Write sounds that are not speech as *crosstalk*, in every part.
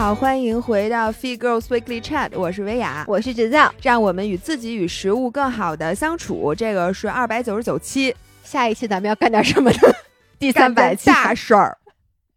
好，欢迎回到 Feed Girls Weekly Chat，我是薇娅，我是芷造，让我们与自己与食物更好的相处。这个是二百九十九期，下一期咱们要干点什么呢？*laughs* 第三百期大事儿。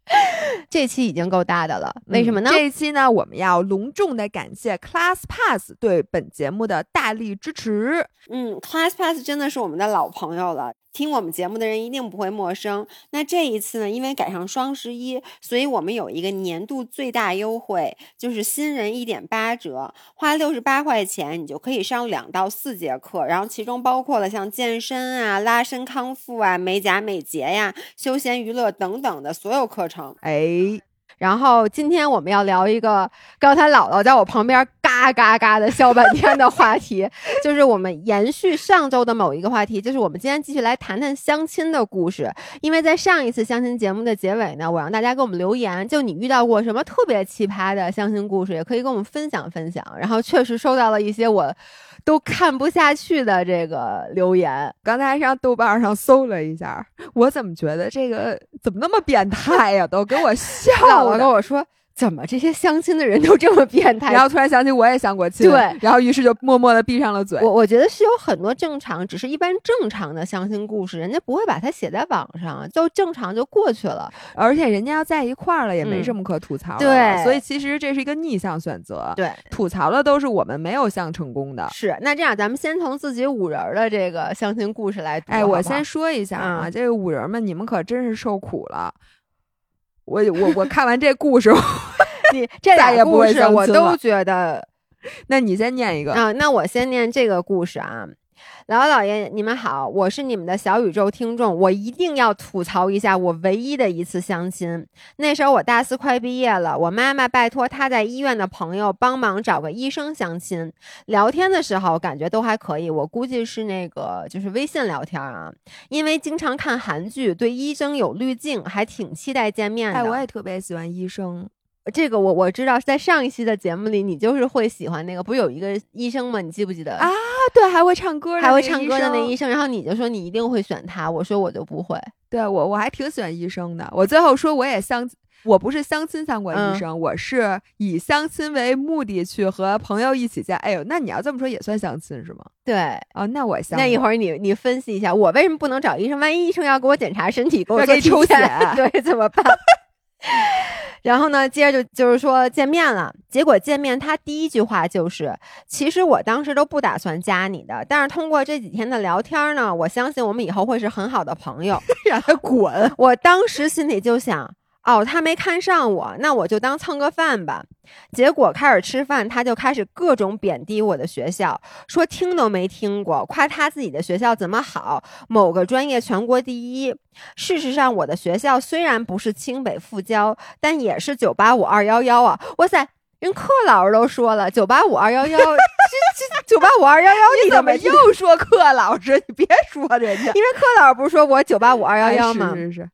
*laughs* 这期已经够大的了，为什么呢？这一期呢，我们要隆重的感谢 Class Pass 对本节目的大力支持。嗯，Class Pass 真的是我们的老朋友了。听我们节目的人一定不会陌生。那这一次呢，因为赶上双十一，所以我们有一个年度最大优惠，就是新人一点八折，花六十八块钱，你就可以上两到四节课，然后其中包括了像健身啊、拉伸康复啊、美甲美睫呀、休闲娱乐等等的所有课程。哎。然后今天我们要聊一个刚才姥姥在我旁边嘎嘎嘎的笑半天的话题，就是我们延续上周的某一个话题，就是我们今天继续来谈谈相亲的故事。因为在上一次相亲节目的结尾呢，我让大家给我们留言，就你遇到过什么特别奇葩的相亲故事，也可以跟我们分享分享。然后确实收到了一些我。都看不下去的这个留言，刚才上豆瓣上搜了一下，我怎么觉得这个怎么那么变态呀？都给我笑 *laughs* 了，跟我说。怎么这些相亲的人都这么变态？然后突然想起我也相过亲，对，然后于是就默默的闭上了嘴。我我觉得是有很多正常，只是一般正常的相亲故事，人家不会把它写在网上，就正常就过去了。而且人家要在一块儿了，也没什么可吐槽的。对，所以其实这是一个逆向选择。对，吐槽的都是我们没有相成功的。是，那这样咱们先从自己五人的这个相亲故事来。哎，我先说一下啊，这个五人们，你们可真是受苦了。我我我看完这故事。*laughs* 你这俩故事我都觉得，那你先念一个啊。那我先念这个故事啊。姥姥姥爷，你们好，我是你们的小宇宙听众，我一定要吐槽一下我唯一的一次相亲。那时候我大四快毕业了，我妈妈拜托她在医院的朋友帮忙找个医生相亲。聊天的时候感觉都还可以，我估计是那个就是微信聊天啊，因为经常看韩剧，对医生有滤镜，还挺期待见面的。哎，我也特别喜欢医生。这个我我知道，在上一期的节目里，你就是会喜欢那个，不是有一个医生吗？你记不记得啊？对，还会唱歌，还会唱歌的那医生。然后你就说你一定会选他，我说我就不会。对我我还挺喜欢医生的。我最后说我也相，我不是相亲相过医生，我是以相亲为目的去和朋友一起见。哎呦，那你要这么说也算相亲是吗？对，哦，那我相。那一会儿你你分析一下，我为什么不能找医生？万一医生要给我检查身体，给我做抽血，*laughs* 对，怎么办？然后呢，接着就就是说见面了。结果见面，他第一句话就是：“其实我当时都不打算加你的，但是通过这几天的聊天呢，我相信我们以后会是很好的朋友。*laughs* ”让他滚！我当时心里就想。哦，他没看上我，那我就当蹭个饭吧。结果开始吃饭，他就开始各种贬低我的学校，说听都没听过，夸他自己的学校怎么好，某个专业全国第一。事实上，我的学校虽然不是清北复交，但也是九八五二幺幺啊！哇塞，人柯老师都说了，九八五二幺幺，这这九八五二幺幺，你怎么又说柯老师？你别说人家，*laughs* 因为柯老师不是说我九八五二幺幺吗？是是是。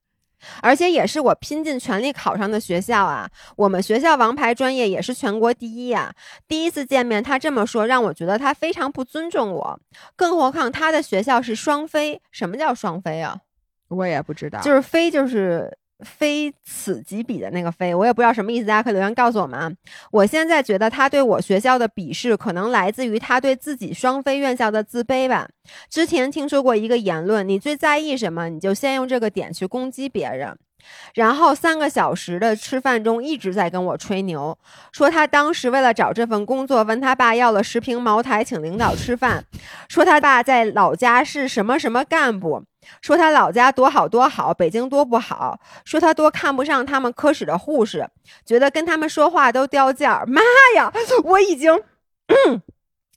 而且也是我拼尽全力考上的学校啊！我们学校王牌专业也是全国第一呀！第一次见面，他这么说，让我觉得他非常不尊重我。更何况他的学校是双非，什么叫双非啊？我也不知道，就是非就是。非此即彼的那个非，我也不知道什么意思，大家可以留言告诉我们啊！我现在觉得他对我学校的鄙视，可能来自于他对自己双非院校的自卑吧。之前听说过一个言论：你最在意什么，你就先用这个点去攻击别人。然后三个小时的吃饭中，一直在跟我吹牛，说他当时为了找这份工作，问他爸要了十瓶茅台请领导吃饭，说他爸在老家是什么什么干部，说他老家多好多好，北京多不好，说他多看不上他们科室的护士，觉得跟他们说话都掉价。*laughs* 妈呀，我已经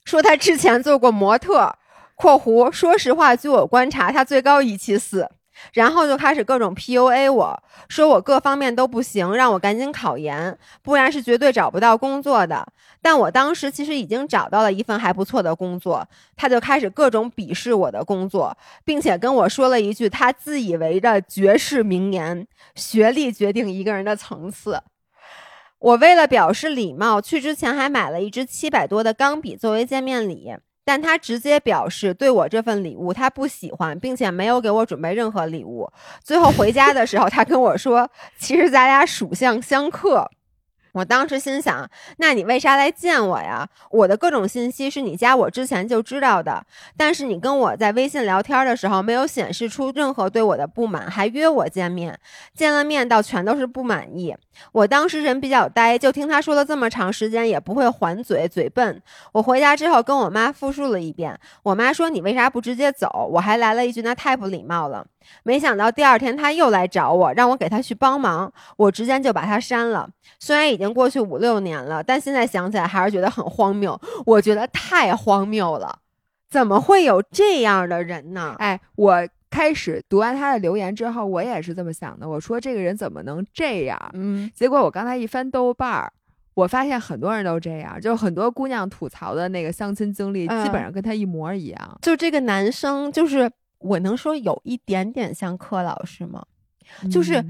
说他之前做过模特（括弧说实话，据我观察，他最高一七四）。然后就开始各种 PUA 我，说我各方面都不行，让我赶紧考研，不然是绝对找不到工作的。但我当时其实已经找到了一份还不错的工作，他就开始各种鄙视我的工作，并且跟我说了一句他自以为的绝世名言：学历决定一个人的层次。我为了表示礼貌，去之前还买了一支七百多的钢笔作为见面礼。但他直接表示对我这份礼物他不喜欢，并且没有给我准备任何礼物。最后回家的时候，他跟我说：“其实咱俩属相相克。”我当时心想，那你为啥来见我呀？我的各种信息是你加我之前就知道的，但是你跟我在微信聊天的时候没有显示出任何对我的不满，还约我见面，见了面倒全都是不满意。我当时人比较呆，就听他说了这么长时间也不会还嘴，嘴笨。我回家之后跟我妈复述了一遍，我妈说你为啥不直接走？我还来了一句那太不礼貌了。没想到第二天他又来找我，让我给他去帮忙，我直接就把他删了。虽然已经过去五六年了，但现在想起来还是觉得很荒谬。我觉得太荒谬了，怎么会有这样的人呢？哎，我开始读完他的留言之后，我也是这么想的。我说这个人怎么能这样？嗯，结果我刚才一翻豆瓣儿，我发现很多人都这样，就很多姑娘吐槽的那个相亲经历，基本上跟他一模一样。就这个男生，就是我能说有一点点像柯老师吗？就是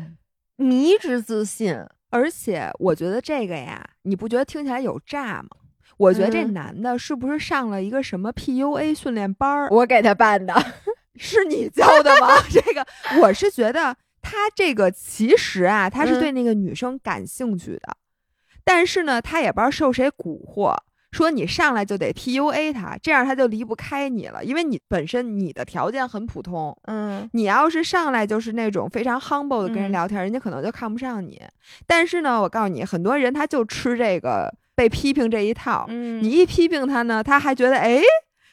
迷之自信。而且我觉得这个呀，你不觉得听起来有诈吗？我觉得这男的是不是上了一个什么 PUA 训练班儿？我给他办的，*laughs* 是你教的吗？*laughs* 这个我是觉得他这个其实啊，他是对那个女生感兴趣的，但是呢，他也不知道受谁蛊惑。说你上来就得 PUA 他，这样他就离不开你了，因为你本身你的条件很普通，嗯，你要是上来就是那种非常 humble 的跟人聊天，人家可能就看不上你。但是呢，我告诉你，很多人他就吃这个被批评这一套，嗯，你一批评他呢，他还觉得哎，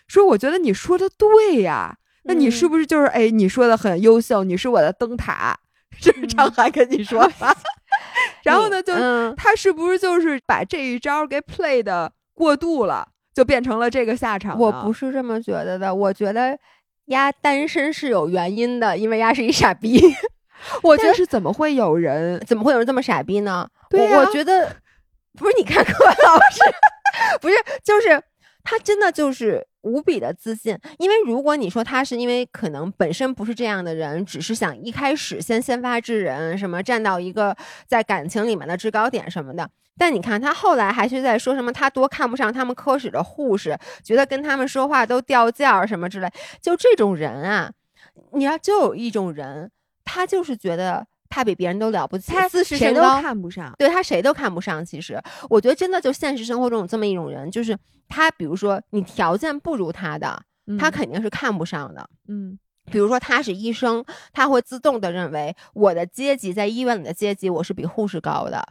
说我觉得你说的对呀，那你是不是就是哎你说的很优秀，你是我的灯塔，这是张涵跟你说吧？*laughs* 然后呢，就他是不是就是把这一招给 play 的？过度了，就变成了这个下场。我不是这么觉得的，我觉得丫单身是有原因的，因为丫是一傻逼。*laughs* 我觉得是怎么会有人，怎么会有人这么傻逼呢？对我觉得不是，你看柯老师，*laughs* 不是，就是他真的就是无比的自信。因为如果你说他是因为可能本身不是这样的人，只是想一开始先先发制人，什么站到一个在感情里面的制高点什么的。但你看他后来还是在说什么，他多看不上他们科室的护士，觉得跟他们说话都掉价什么之类。就这种人啊，你要就有一种人，他就是觉得他比别人都了不起，他自视谁都，看不上，对他谁都看不上。其实我觉得真的就现实生活中有这么一种人，就是他，比如说你条件不如他的，他肯定是看不上的。嗯。比如说他是医生，他会自动的认为我的阶级在医院里的阶级我是比护士高的。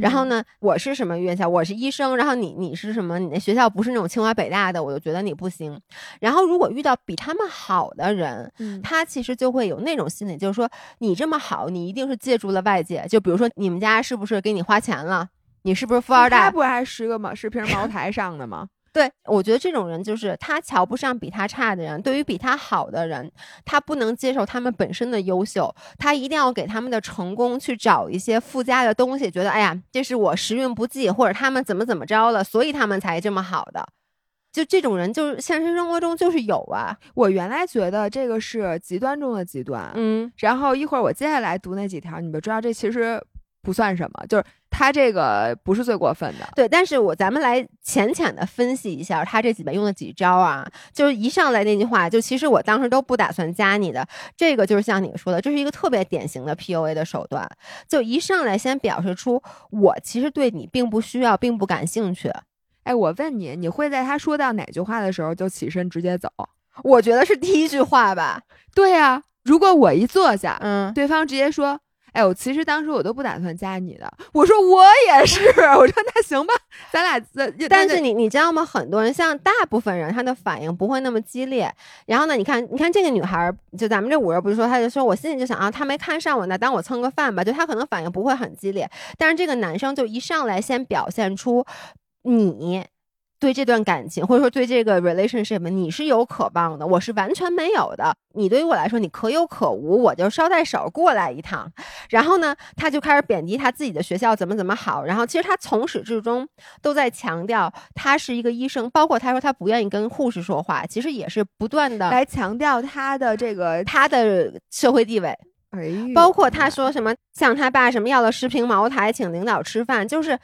然后呢，我是什么院校？我是医生。然后你你是什么？你那学校不是那种清华北大的，我就觉得你不行。然后如果遇到比他们好的人，他其实就会有那种心理，就是说你这么好，你一定是借助了外界。就比如说你们家是不是给你花钱了？你是不是富二代？他不还十个吗？十瓶茅台上的吗？对，我觉得这种人就是他瞧不上比他差的人，对于比他好的人，他不能接受他们本身的优秀，他一定要给他们的成功去找一些附加的东西，觉得哎呀，这是我时运不济，或者他们怎么怎么着了，所以他们才这么好的。就这种人，就是现实生活中就是有啊。我原来觉得这个是极端中的极端，嗯，然后一会儿我接下来读那几条，你们知道这其实。不算什么，就是他这个不是最过分的。对，但是我咱们来浅浅的分析一下他这几边用的几招啊，就是一上来那句话，就其实我当时都不打算加你的，这个就是像你说的，这是一个特别典型的 PUA 的手段，就一上来先表示出我其实对你并不需要，并不感兴趣。哎，我问你，你会在他说到哪句话的时候就起身直接走？我觉得是第一句话吧。对呀，如果我一坐下，嗯，对方直接说。哎，我其实当时我都不打算加你的。我说我也是，*laughs* 我说那行吧，咱俩。但是你你知道吗？很多人像大部分人，他的反应不会那么激烈。然后呢，你看，你看这个女孩，就咱们这五人不是说，他就说我心里就想啊，他没看上我，那当我蹭个饭吧。就他可能反应不会很激烈，但是这个男生就一上来先表现出你。对这段感情，或者说对这个 relationship，你是有渴望的，我是完全没有的。你对于我来说，你可有可无，我就捎带手过来一趟。然后呢，他就开始贬低他自己的学校怎么怎么好。然后其实他从始至终都在强调他是一个医生，包括他说他不愿意跟护士说话，其实也是不断的来强调他的这个他的社会地位。哎，包括他说什么向他爸什么要了十瓶茅台，请领导吃饭，就是。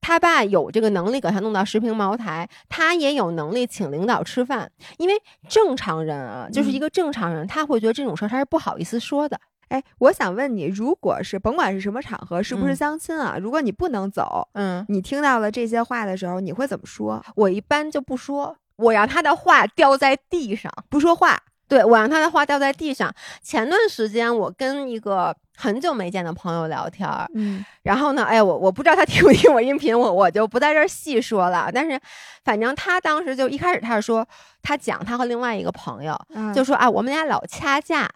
他爸有这个能力给他弄到十瓶茅台，他也有能力请领导吃饭。因为正常人啊，就是一个正常人，他会觉得这种事儿他是不好意思说的。哎，我想问你，如果是甭管是什么场合，是不是嗯相亲啊？如果你不能走，嗯，你听到了这些话的时候，你会怎么说？我一般就不说，我让他的话掉在地上。不说话。对我让他的话掉在地上。前段时间我跟一个很久没见的朋友聊天儿，嗯然后呢，哎，我我不知道他听不听我音频，我我就不在这儿细说了。但是，反正他当时就一开始他是说，他讲他和另外一个朋友，嗯就说啊，我们俩老掐架。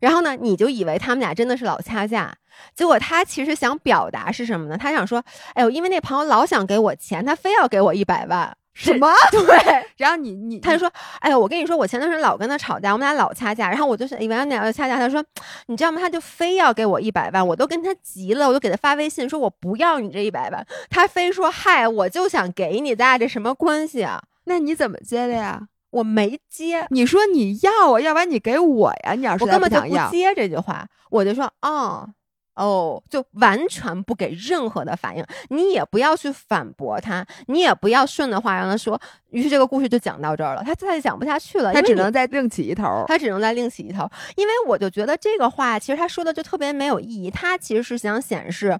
然后呢，你就以为他们俩真的是老掐架，结果他其实想表达是什么呢？他想说，哎呦，因为那朋友老想给我钱，他非要给我一百万。什么？*laughs* 对，*laughs* 然后你你他就说：“哎呀，我跟你说，我前段时间老跟他吵架，我们俩老掐架。然后我就是以为俺俩要掐架，他说，你知道吗？他就非要给我一百万，我都跟他急了，我就给他发微信说，我不要你这一百万。他非说，嗨，我就想给你，咱俩这什么关系啊？那你怎么接的呀？我没接，你说你要啊，要不然你给我呀？你要是我根本就，不接这句话，我就说，哦。”哦，就完全不给任何的反应，你也不要去反驳他，你也不要顺着话让他说。于是这个故事就讲到这儿了，他再也讲不下去了，他只能再另起一头。他只能再另起一头，因为我就觉得这个话其实他说的就特别没有意义，他其实是想显示，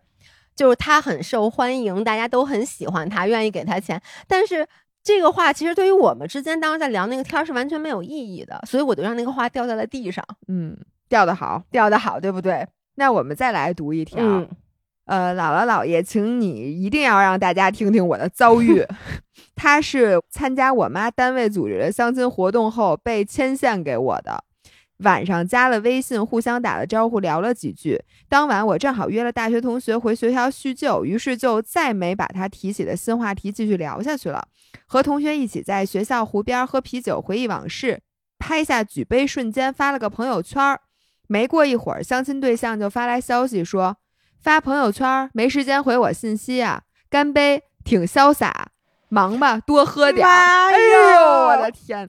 就是他很受欢迎，大家都很喜欢他，愿意给他钱，但是。这个话其实对于我们之间当时在聊那个天儿是完全没有意义的，所以我就让那个话掉在了地上，嗯，掉的好。掉的好，对不对？那我们再来读一条。嗯，呃，姥姥姥爷，请你一定要让大家听听我的遭遇。*laughs* 他是参加我妈单位组织的相亲活动后被牵线给我的。晚上加了微信，互相打了招呼，聊了几句。当晚我正好约了大学同学回学校叙旧，于是就再没把他提起的新话题继续聊下去了。和同学一起在学校湖边喝啤酒，回忆往事，拍下举杯瞬间，发了个朋友圈儿。没过一会儿，相亲对象就发来消息说。发朋友圈没时间回我信息啊，干杯，挺潇洒，忙吧，多喝点哎呦，我的天！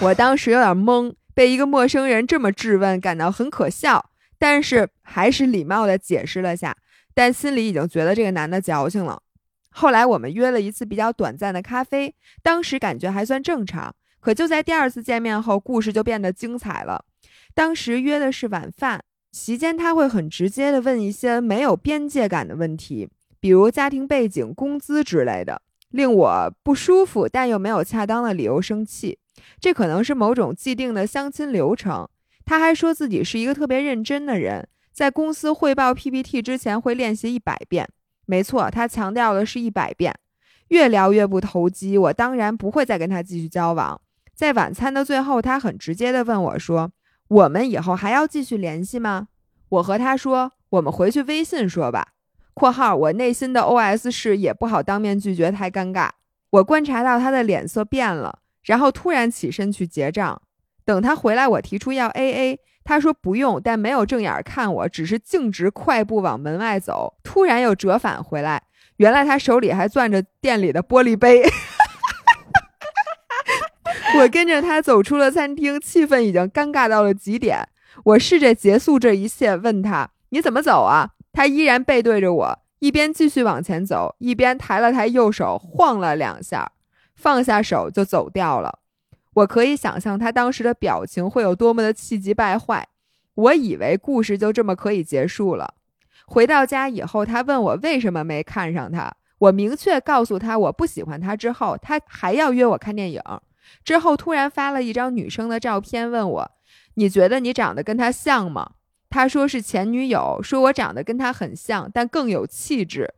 我当时有点懵，被一个陌生人这么质问，感到很可笑，但是还是礼貌的解释了下，但心里已经觉得这个男的矫情了。后来我们约了一次比较短暂的咖啡，当时感觉还算正常，可就在第二次见面后，故事就变得精彩了。当时约的是晚饭。席间他会很直接的问一些没有边界感的问题，比如家庭背景、工资之类的，令我不舒服，但又没有恰当的理由生气。这可能是某种既定的相亲流程。他还说自己是一个特别认真的人，在公司汇报 PPT 之前会练习一百遍。没错，他强调的是一百遍。越聊越不投机，我当然不会再跟他继续交往。在晚餐的最后，他很直接的问我说。我们以后还要继续联系吗？我和他说，我们回去微信说吧。（括号我内心的 OS 是也不好当面拒绝，太尴尬。）我观察到他的脸色变了，然后突然起身去结账。等他回来，我提出要 AA，他说不用，但没有正眼看我，只是径直快步往门外走。突然又折返回来，原来他手里还攥着店里的玻璃杯。我跟着他走出了餐厅，气氛已经尴尬到了极点。我试着结束这一切，问他：“你怎么走啊？”他依然背对着我，一边继续往前走，一边抬了抬右手，晃了两下，放下手就走掉了。我可以想象他当时的表情会有多么的气急败坏。我以为故事就这么可以结束了。回到家以后，他问我为什么没看上他，我明确告诉他我不喜欢他。之后，他还要约我看电影。之后突然发了一张女生的照片，问我：“你觉得你长得跟她像吗？”他说是前女友，说我长得跟她很像，但更有气质。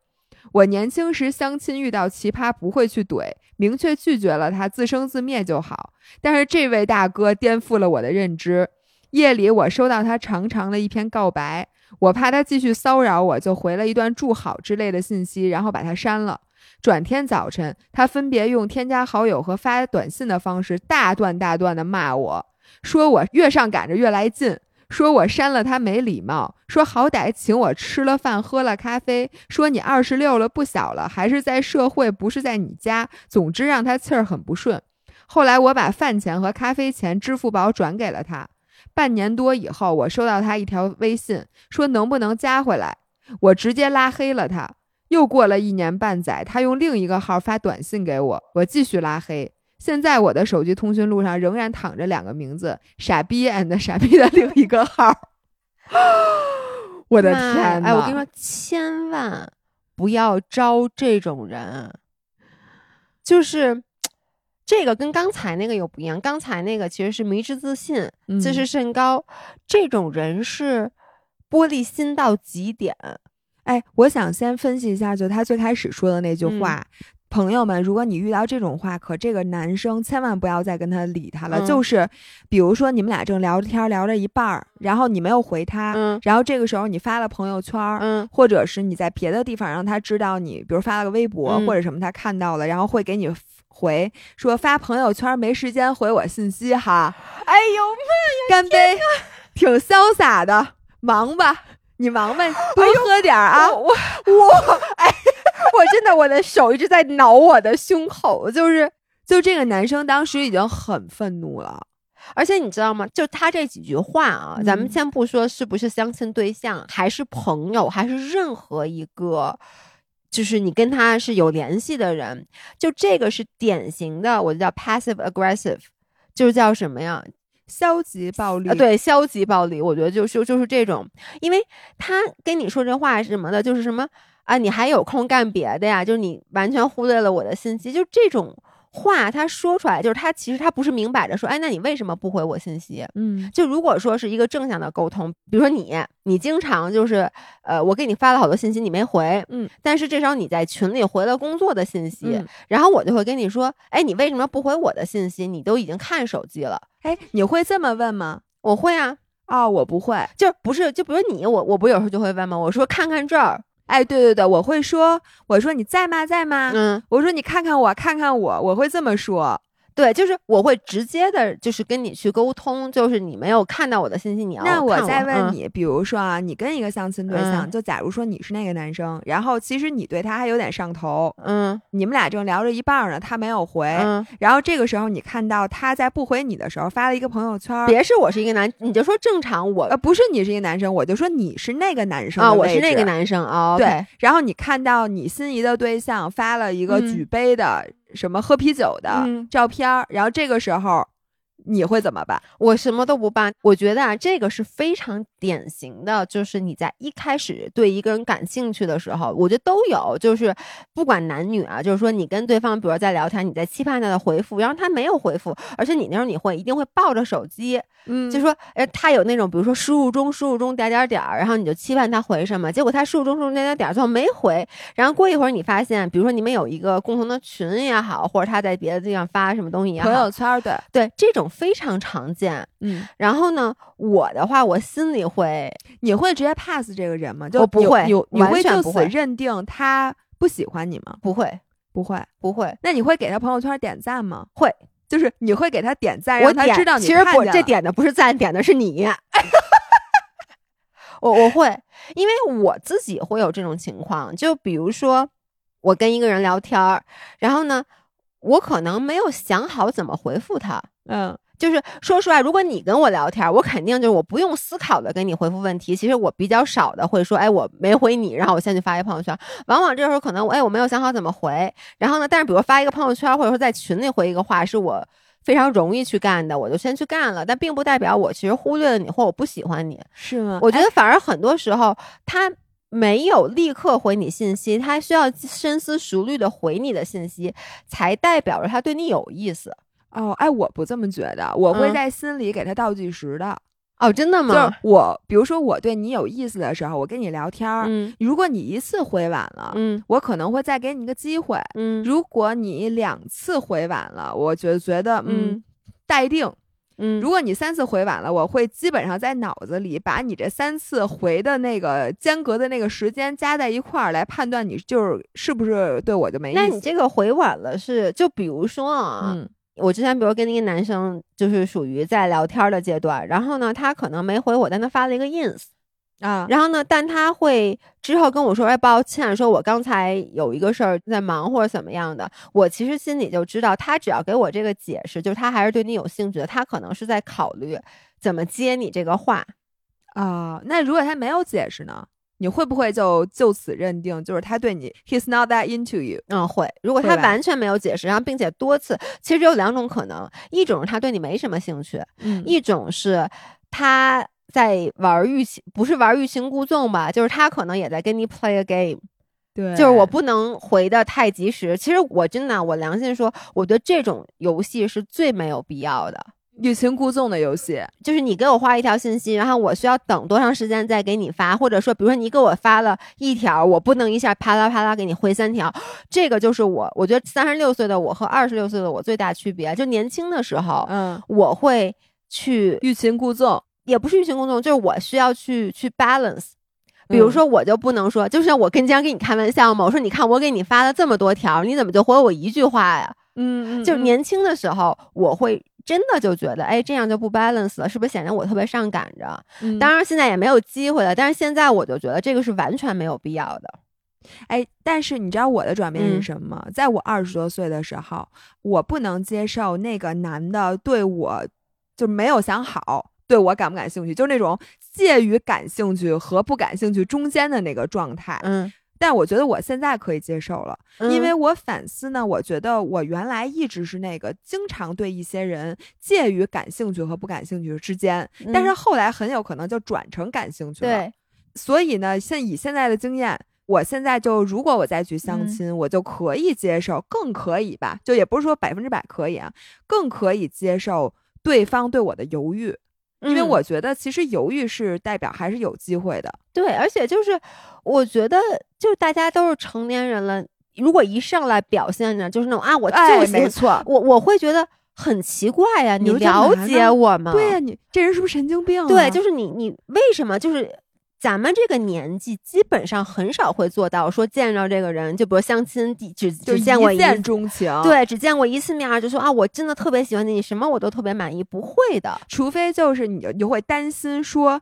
我年轻时相亲遇到奇葩不会去怼，明确拒绝了他，自生自灭就好。但是这位大哥颠覆了我的认知。夜里我收到他长长的一篇告白，我怕他继续骚扰我，就回了一段祝好之类的信息，然后把他删了。转天早晨，他分别用添加好友和发短信的方式，大段大段的骂我，说我越上赶着越来劲，说我删了他没礼貌，说好歹请我吃了饭喝了咖啡，说你二十六了不小了，还是在社会不是在你家，总之让他气儿很不顺。后来我把饭钱和咖啡钱支付宝转给了他。半年多以后，我收到他一条微信，说能不能加回来，我直接拉黑了他。又过了一年半载，他用另一个号发短信给我，我继续拉黑。现在我的手机通讯录上仍然躺着两个名字：傻逼 and 傻逼的另一个号。*gasps* 我的天呐！哎，我跟你说，千万不要招这种人，就是。这个跟刚才那个又不一样，刚才那个其实是迷之自信、嗯自视甚高，这种人是玻璃心到极点。哎，我想先分析一下，就他最开始说的那句嗯。话。朋友们，如果你遇到这种话，可这个男生千万不要再跟他理他了。嗯。就是，比如说你们俩正聊着天，聊着一半儿，然后你没有回他，嗯。然后这个时候你发了朋友圈，嗯。或者是你在别的地方让他知道你，比如发了个微博、嗯。或者什么，他看到了，然后会给你回说发朋友圈没时间回我信息哈，哎呦妈呀干杯，挺潇洒的，忙吧，你忙吧，多哎喝点儿啊。我我我哎，*laughs* 我真的我的手一直在挠我的胸口，就是就这个男生当时已经很愤怒了，而且你知道吗？就他这几句话啊，咱们嗯先不说是不是相亲对象，还是朋友，还是任何一个，就是你跟他是有联系的人，就这个是典型的，我就叫 passive aggressive，就是叫什么呀？消极暴力。呃，，对，消极暴力，我觉得就是就是这种，因为他跟你说这话什么的，就是什么啊，你还有空干别的呀？就是你完全忽略了我的信息，就这种话他说出来，就是他其实他不是明摆着说，哎，那你为什么不回我信息？嗯就如果说是一个正向的沟通，比如说你，你经常就是，呃，我给你发了好多信息，你没回，嗯，但是这时候你在群里回了工作的信息，嗯然后我就会跟你说，哎，你为什么不回我的信息？你都已经看手机了，哎，你会这么问吗？我会啊，哦，我不会。就不是，就比如你，我我不有时候就会问吗？我说看看这儿，哎，对对对，我会说，我说你在吗，在吗？嗯，我说你看看我，看看我，我会这么说。对，就是我会直接的，就是跟你去沟通，就是你没有看到我的信息，你要那我再问嗯。你，比如说啊，你跟一个相亲对象，嗯。就假如说你是那个男生，然后其实你对他还有点上头，嗯。你们俩正聊着一半儿呢，他没有回，嗯，然后这个时候你看到他在不回你的时候发了一个朋友圈儿，别是我是一个男，你就说正常我呃，不是你是一个男生，我就说你是那个男生啊，的我是那个男生啊，对然后你看到你心仪的对象发了一个嗯。举杯的、什么喝啤酒的嗯。照片儿，然后这个时候你会怎么办？我什么都不办。我觉得啊，这个是非常典型的，就是你在一开始对一个人感兴趣的时候，我觉得都有，就是不管男女啊，就是说你跟对方，比如在聊天，你在期盼他的回复，然后他没有回复，而且你那时候你会一定会抱着手机，嗯就说，哎，他有那种，比如说输入中、输入中点点点儿，然后你就期盼他回什么，结果他输入中、输入中点点点儿，最后没回。然后过一会儿你发现，比如说你们有一个共同的群也好，或者他在别的地方发什么东西也好，朋友圈对，对这种非常常见。嗯，然后呢，我的话，我心里会，你会直接 pass 这个人吗？就我不会你会就此认定他不喜欢你吗？不会，不会。不会，那你会给他朋友圈点赞吗？会。就是你会给他点赞，让他知道，你其实不，看见了这点的不是赞，点的是你。*laughs* 我我会，因为我自己会有这种情况，就比如说我跟一个人聊天儿，然后呢，我可能没有想好怎么回复他。嗯就是说实话，如果你跟我聊天儿，我肯定就是我不用思考的给你回复问题。其实我比较少的会说，哎，我没回你，然后我先去发一朋友圈。往往这时候可能我哎我没有想好怎么回，然后呢，但是比如发一个朋友圈，或者说在群里回一个话，是我非常容易去干的，我就先去干了。但并不代表我其实忽略了你或我不喜欢你。是吗？我觉得反而很多时候他。没有立刻回你信息，他需要深思熟虑的回你的信息，才代表着他对你有意思。哦，哎，我不这么觉得，我会嗯在心里给他倒计时的。哦，真的吗就是吗？我，比如说我对你有意思的时候，我跟你聊天儿，嗯如果你一次回晚了，嗯我可能会再给你一个机会。嗯如果你两次回晚了，我就觉得嗯嗯待定。嗯，如果你三次回晚了，我会基本上在脑子里把你这三次回的那个间隔的那个时间加在一块儿来判断你就是是不是对我就没意思。那你这个回晚了是，就比如说啊，嗯我之前比如跟那个男生就是属于在聊天的阶段，然后呢，他可能没回我，但他发了一个 ins，啊，然后呢，但他会之后跟我说，哎，抱歉，说我刚才有一个事儿在忙或者怎么样的，我其实心里就知道，他只要给我这个解释，就是他还是对你有兴趣的，他可能是在考虑怎么接你这个话。啊，那如果他没有解释呢？你会不会就就此认定，就是他对你，he's not that into you？嗯，会。如果他完全没有解释，然后并且多次，其实只有两种可能，一种是他对你没什么兴趣，嗯一种是他在玩欲擒，不是玩欲擒故纵吧？就是他可能也在跟你 play a game。对，就是我不能回的太及时。其实我真的，我良心说，我觉得这种游戏是最没有必要的。欲擒故纵的游戏，就是你给我发一条信息，然后我需要等多长时间再给你发，或者说，比如说你给我发了一条，我不能一下啪啦啪啦给你回三条。这个就是我，我觉得三十六岁的我和二十六岁的我最大区别。就年轻的时候，嗯，我会去欲擒故纵，也不是欲擒故纵，就是我需要去去 balance。比如说，我就不能说，就像我跟经常跟你开玩笑嘛，我说你看我给你发了这么多条，你怎么就回我一句话呀？嗯嗯，就年轻的时候，我会真的就觉得，哎，这样就不 balance 了，是不是显得我特别上赶着？当然现在也没有机会了，但是现在我就觉得这个是完全没有必要的。哎，但是你知道我的转变是什么？在我二十多岁的时候，我不能接受那个男的对我就没有想好。对我感不感兴趣，就是那种介于感兴趣和不感兴趣中间的那个状态。嗯，但我觉得我现在可以接受了，因为我反思呢，我觉得我原来一直是那个经常对一些人介于感兴趣和不感兴趣之间，但是后来很有可能就转成感兴趣了。对，所以呢，现以现在的经验，我现在就如果我再去相亲，我就可以接受，更可以吧？就也不是说百分之百可以啊，更可以接受对方对我的犹豫。因为我觉得，其实犹豫是代表还是有机会的。对，而且就是我觉得，就大家都是成年人了，如果一上来表现着就是那种啊，我就没错，我我会觉得很奇怪呀。你了解我吗？对呀，你这人是不是神经病？对，就是你，你为什么就是？咱们这个年纪基本上很少会做到说见着这个人，就比如相亲只只见过一见钟情，对，只见过一次面就说啊，我真的特别喜欢你，什么我都特别满意，不会的，除非就是你你会担心说，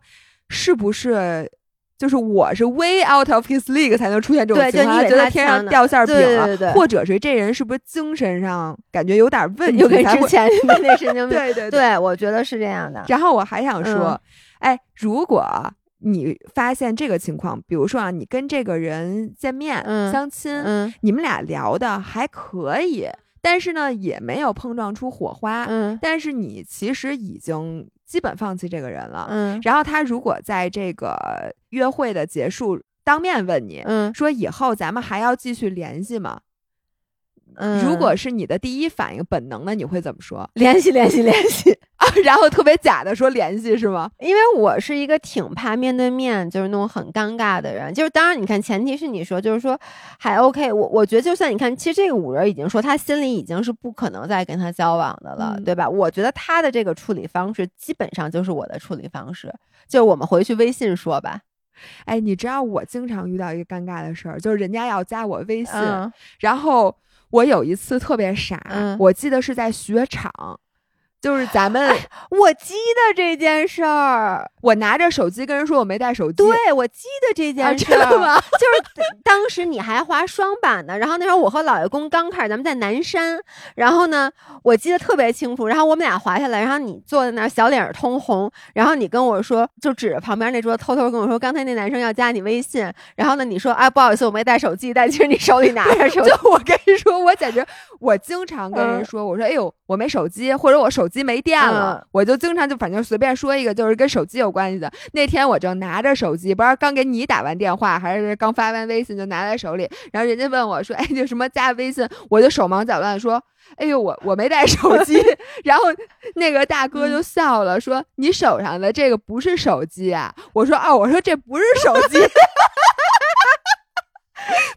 是不是就是我是 way out of his league 才能出现这种情况，觉得天上掉馅饼了，或者是这人是不是精神上感觉有点问题，就跟之前那神经病，*laughs* 对对对，我觉得是这样的。然后我还想说，哎，如果。你发现这个情况，比如说啊，你跟这个人见面相亲，你们俩聊的还可以，但是呢，也没有碰撞出火花。嗯，但是你其实已经基本放弃这个人了。嗯，然后他如果在这个约会的结束当面问你，嗯，说以后咱们还要继续联系吗？嗯，如果是你的第一反应本能的，你会怎么说？联系，联系，联系啊！然后特别假的说联系是吗？因为我是一个挺怕面对面就是那种很尴尬的人。就是当然，你看前提是你说就是说还 OK。我我觉得就算你看，其实这个五人已经说他心里已经是不可能再跟他交往的了，对吧？我觉得他的这个处理方式基本上就是我的处理方式，就是我们回去微信说吧。哎，你知道我经常遇到一个尴尬的事儿，就是人家要加我微信，然后。我有一次特别傻，我记得是在雪场。就是咱们，我记得这件事儿。我拿着手机跟人说我没带手机。对，我记得这件事儿吗？就是当时你还滑双板呢，然后那时候我和老爷公刚开始，咱们在南山，然后呢，我记得特别清楚。然后我们俩滑下来，然后你坐在那儿，小脸通红，然后你跟我说，就指着旁边那桌，偷偷跟我说，刚才那男生要加你微信。然后呢，你说，哎，不好意思，我没带手机。但其实你手里拿 *laughs* 着手机。就我跟你说，我简直，我经常跟人说，我说，哎呦，我没手机，或者我手。机没电了，我就经常就反正随便说一个，就是跟手机有关系的。那天我正拿着手机，不知道刚给你打完电话，还是刚发完微信，就拿在手里。然后人家问我说：“哎，那什么加微信？”我就手忙脚乱说：“哎呦，我我没带手机。*laughs* ”然后那个大哥就笑了，说：“你手上的这个不是手机啊？”我说：“哦，我说这不是手机。” *laughs*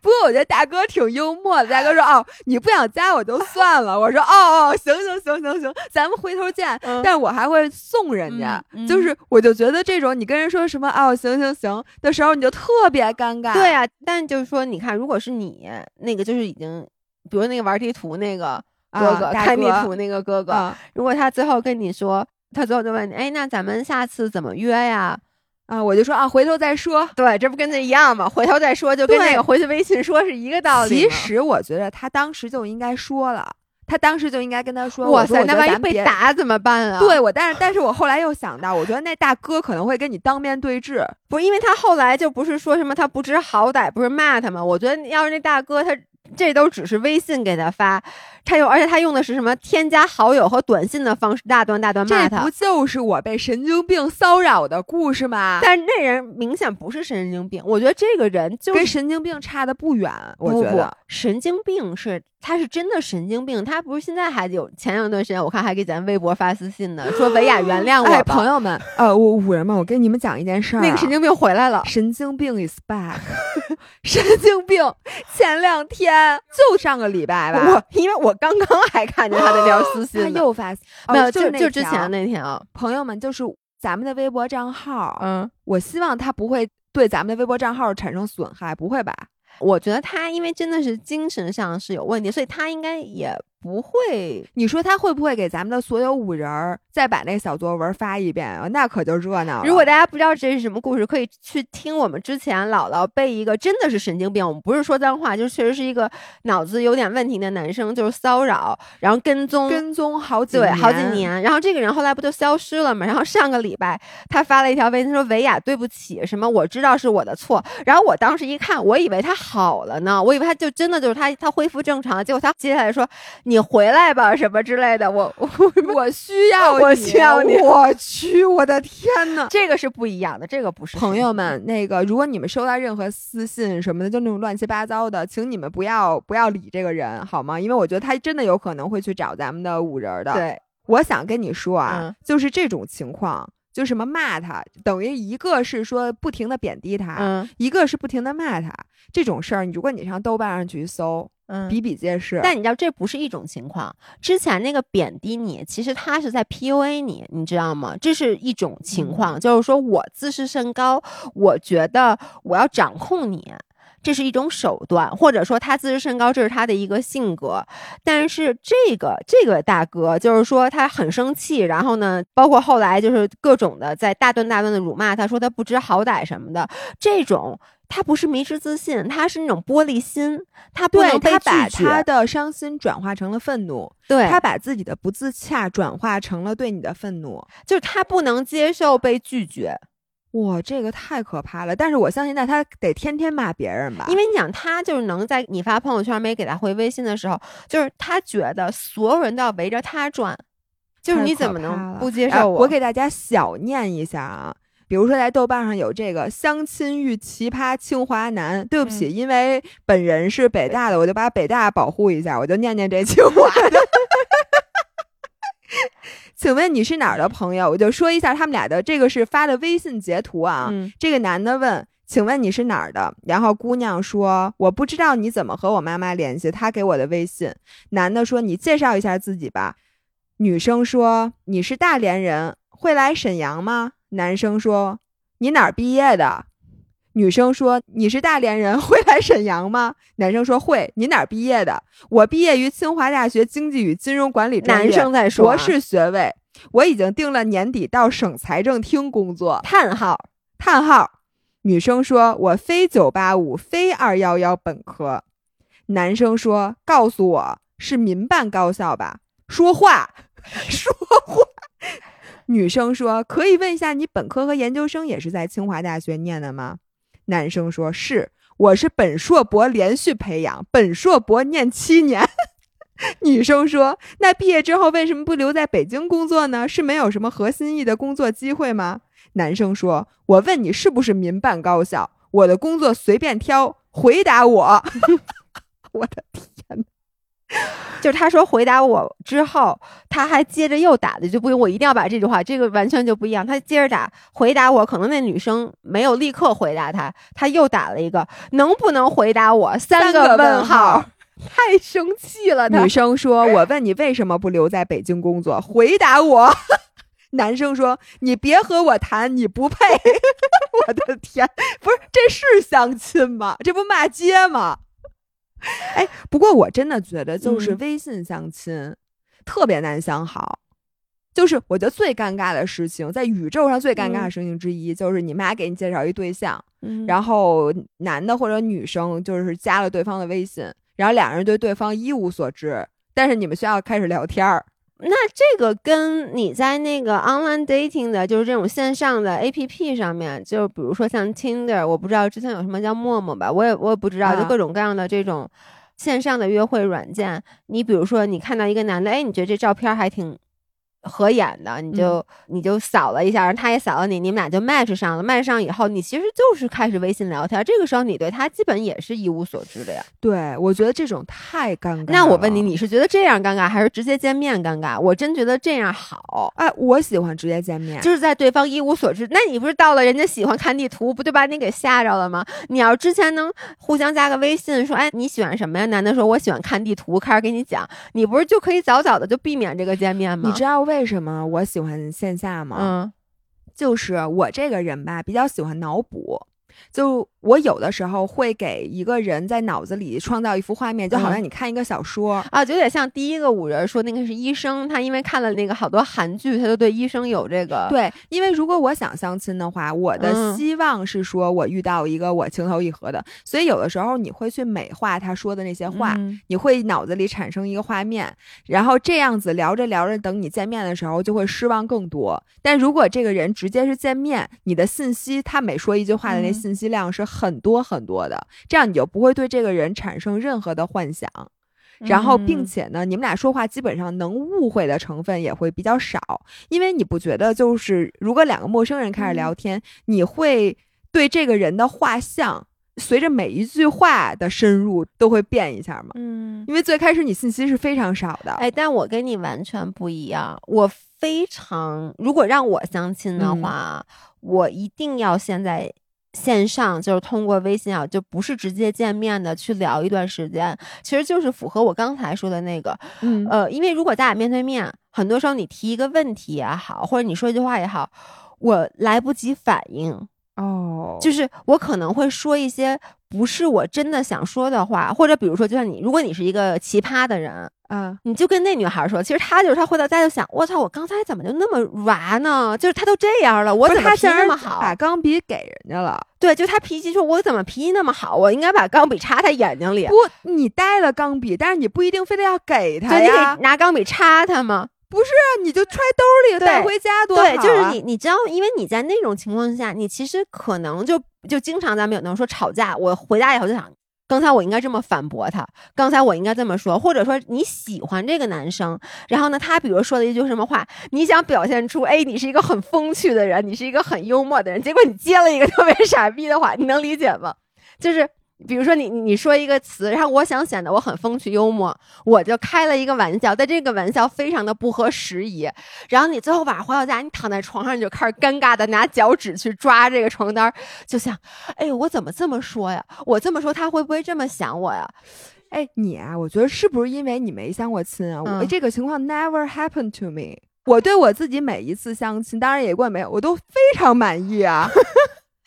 不过我觉得大哥挺幽默的。大哥说：“哦，你不想加我就算了。*laughs* ”我说：“哦哦，行行行行行，咱们回头见。”但是我还会送人家，就是我就觉得这种你跟人说什么“哦，行行行”的时候，你就特别尴尬。对啊，但就是说，你看，如果是你那个，就是已经，比如那个玩地图那个哥哥，看地图那个哥哥，如果他最后跟你说，他最后就问你：“哎，那咱们下次怎么约呀？”啊，我就说啊，回头再说。对，这不跟那一样吗？回头再说，就跟那个回去微信说是一个道理。其实我觉得他当时就应该说了，他当时就应该跟他说。哇塞，那万一被打怎么办啊？对我，但是但是我后来又想到，我觉得那大哥可能会跟你当面对质，不是因为他后来就不是说什么他不知好歹，不是骂他吗？我觉得要是那大哥他这都只是微信给他发，他又而且他用的是什么添加好友和短信的方式，大段大段骂他这不。就是我被神经病骚扰的故事吗？但那人明显不是神经病，我觉得这个人就是跟神经病差的不远，我觉得。神经病是他是真的神经病，他不是现在还有前两段时间我看还给咱微博发私信呢，说维亚原谅我哎，朋友们，*laughs* 呃，我五人们，我跟你们讲一件事儿、啊，那个神经病回来了，神经病 is back，*laughs* 神经病前两天就上个礼拜吧，我因为我刚刚还看见他的条私信他，又发，没有就就之前那天啊，朋友们，就是咱们的微博账号，嗯，我希望他不会对咱们的微博账号产生损害，不会吧？我觉得他因为真的是精神上是有问题，所以他应该也不会。你说他会不会给咱们的所有五人儿再把那小作文发一遍啊？那可就热闹了。如果大家不知道这是什么故事，可以去听我们之前姥姥被一个真的是神经病，我们不是说脏话，就确实是一个脑子有点问题的男生，就是骚扰，然后跟踪。跟踪好几对，好几年，然后这个人后来不就消失了吗？然后上个礼拜他发了一条微信说：“维亚，对不起，什么我知道是我的错。”然后我当时一看，我以为他好了呢，我以为他就真的就是他他恢复正常了，结果他接下来说：“你回来吧，什么之类的。我”我 *laughs* 我需要 *laughs* 我需要你 *laughs* 我去，我的天呐！这个是不一样的，这个不是朋友们，那个如果你们收到任何私信什么的，就那种乱七八糟的，请你们不要不要理这个人，好吗？因为我觉得他真的有可能会去找咱们的五人儿的。，对，我想跟你说啊，嗯就是这种情况，就什么骂他，等于一个是说不停的贬低他，嗯一个是不停的骂他。这种事儿，如果你上豆瓣上去搜，嗯比比皆是。但你知道这不是一种情况，之前那个贬低你，其实他是在 PUA 你，你知道吗？这是一种情况，就是说我自视甚高，我觉得我要掌控你。这是一种手段，或者说他自视甚高，这是他的一个性格。但是这个这个大哥，就是说他很生气，然后呢，包括后来就是各种的在大段大段的辱骂他，说他不知好歹什么的，这种他不是迷失自信，他是那种玻璃心，他不能被他把他的伤心转化成了愤怒，对他把自己的不自洽转化成了对你的愤怒。就是他不能接受被拒绝，哇，这个太可怕了！但是我相信，那他得天天骂别人吧？因为你想，他就是能在你发朋友圈没给他回微信的时候，就是他觉得所有人都要围着他转，就是你怎么能不接哎受我给大家小念一下啊。比如说，在豆瓣上有这个相亲遇奇葩清华男，对不起，因为本人是北大的，我就把北大保护一下，我就念念这清华 *laughs* 的。*laughs* 请问你是哪儿的朋友？我就说一下他们俩的，这个是发的微信截图啊。嗯这个男的问：“请问你是哪儿的？”然后姑娘说：“我不知道你怎么和我妈妈联系，她给我的微信。”男的说：“你介绍一下自己吧。”女生说：“你是大连人，会来沈阳吗？”男生说：“你哪儿毕业的？”女生说：“你是大连人，*laughs* 会来沈阳吗？”男生说：“会。”你哪儿毕业的？我毕业于清华大学经济与金融管理专业，男生在说啊博士学位。我已经定了年底到省财政厅工作。叹号，叹号。女生说：“我非九八五，非二幺幺本科。”男生说：“告诉我是民办高校吧？说话，*laughs* 说话。”女生说：“可以问一下，你本科和研究生也是在清华大学念的吗？”男生说：“是，我是本硕博连续培养，本硕博念七年。”女生说：“那毕业之后为什么不留在北京工作呢？是没有什么合心意的工作机会吗？”男生说：“我问你是不是民办高校？我的工作随便挑，回答我。*laughs* ”我的天哪！*laughs* 就是他说回答我之后，他还接着又打的，就不用我一定要把这句话，这个完全就不一样。他接着打回答我，可能那女生没有立刻回答他，他又打了一个能不能回答我三个问问号 *laughs* 太生气了，女 *laughs* 生说：“我问你为什么不留在北京工作？回答我。”男生说：“你别和我谈，你不配。”我的天，不是这是相亲吗？这不骂街吗？哎，不过我真的觉得，就是嗯微信相亲、特别难相好。就是我觉得最尴尬的事情，在宇宙上最尴尬的嗯事情之一，就是你妈给你介绍一对象，嗯然后男的或者女生就是加了对方的微信，然后两人对对方一无所知，但是你们需要开始聊天儿。那这个跟你在那个 online dating 的，就是这种线上的 A P P 上面，就比如说像 Tinder，我不知道之前有什么叫陌陌吧，我也我也不知道，就啊各种各样的这种线上的约会软件，你比如说你看到一个男的，哎，你觉得这照片还挺。合眼的，你就、你就扫了一下，然后他也扫了你，你们俩就 match 上了。match 上以后，你其实就是开始微信聊天。这个时候，你对他基本也是一无所知的呀。对，我觉得这种太尴尬。那我问你，你是觉得这样尴尬，还是直接见面尴尬？我真觉得这样好。哎，我喜欢直接见面，就是在对方一无所知。那你不是到了人家喜欢看地图，不就把你给吓着了吗？你要之前能互相加个微信，说哎你喜欢什么呀？男的说我喜欢看地图，开始给你讲，你不是就可以早早的就避免这个见面吗？你知道为什么我喜欢线下吗？嗯就是我这个人吧，比较喜欢脑补。就我有的时候会给一个人在脑子里创造一幅画面，就好像嗯你看一个小说。啊，就有点像第一个五人说那个是医生，他因为看了那个好多韩剧，他就对医生有这个对，因为如果我想相亲的话，我的嗯希望是说我遇到一个我情投意合的，所以有的时候你会去美化他说的那些话，嗯你会脑子里产生一个画面，然后这样子聊着聊着，等你见面的时候就会失望更多。但如果这个人直接是见面，你的信息他每说一句话的那嗯信息量是很多很多的，这样你就不会对这个人产生任何的幻想。然后，并嗯且呢，你们俩说话基本上能误会的成分也会比较少，因为你不觉得就是如果两个陌生人开始聊嗯天，你会对这个人的画像随着每一句话的深入都会变一下吗？嗯，因为最开始你信息是非常少的，哎，但我跟你完全不一样，我非常如果让我相亲的嗯话，我一定要现在。线上就是通过微信啊，就不是直接见面的去聊一段时间，其实就是符合我刚才说的那个，嗯。呃，因为如果咱俩面对面，很多时候你提一个问题也好，或者你说一句话也好，我来不及反应，哦，就是我可能会说一些不是我真的想说的话，或者比如说，就像你，如果你是一个奇葩的人，啊，你就跟那女孩说，其实她就是她回到家就想，我操，我刚才怎么就那么软呢？就是她都这样了，我怎么脾气那么好？把钢笔给人家了。对，就她脾气说，我怎么脾气那么好？我应该把钢笔插她眼睛里。不，你带了钢笔，但是你不一定非得要给他就你呀可以，拿钢笔插她吗？那你就揣兜里带回家多好、啊。对，就是你，你知道，因为你在那种情况下，你其实可能就就经常咱们有那种说吵架，我回家以后就想，刚才我应该这么反驳他，刚才我应该这么说，或者说你喜欢这个男生，然后呢，他比如说了一句什么话，你想表现出，哎，你是一个很风趣的人，你是一个很幽默的人，结果你接了一个特别傻逼的话，你能理解吗？就是。比如说你你你说一个词，然后我想显得我很风趣幽默，我就开了一个玩笑，但这个玩笑非常的不合时宜，然后你最后晚上回到家，你躺在床上，你就开始尴尬的拿脚趾去抓这个床单，就想，哎呦，我怎么这么说呀？我这么说，他会不会这么想我呀？哎，你啊，我觉得是不是因为你没相过亲啊？我嗯这个情况 never happened to me。我对我自己每一次相亲，当然也过没有，我都非常满意啊。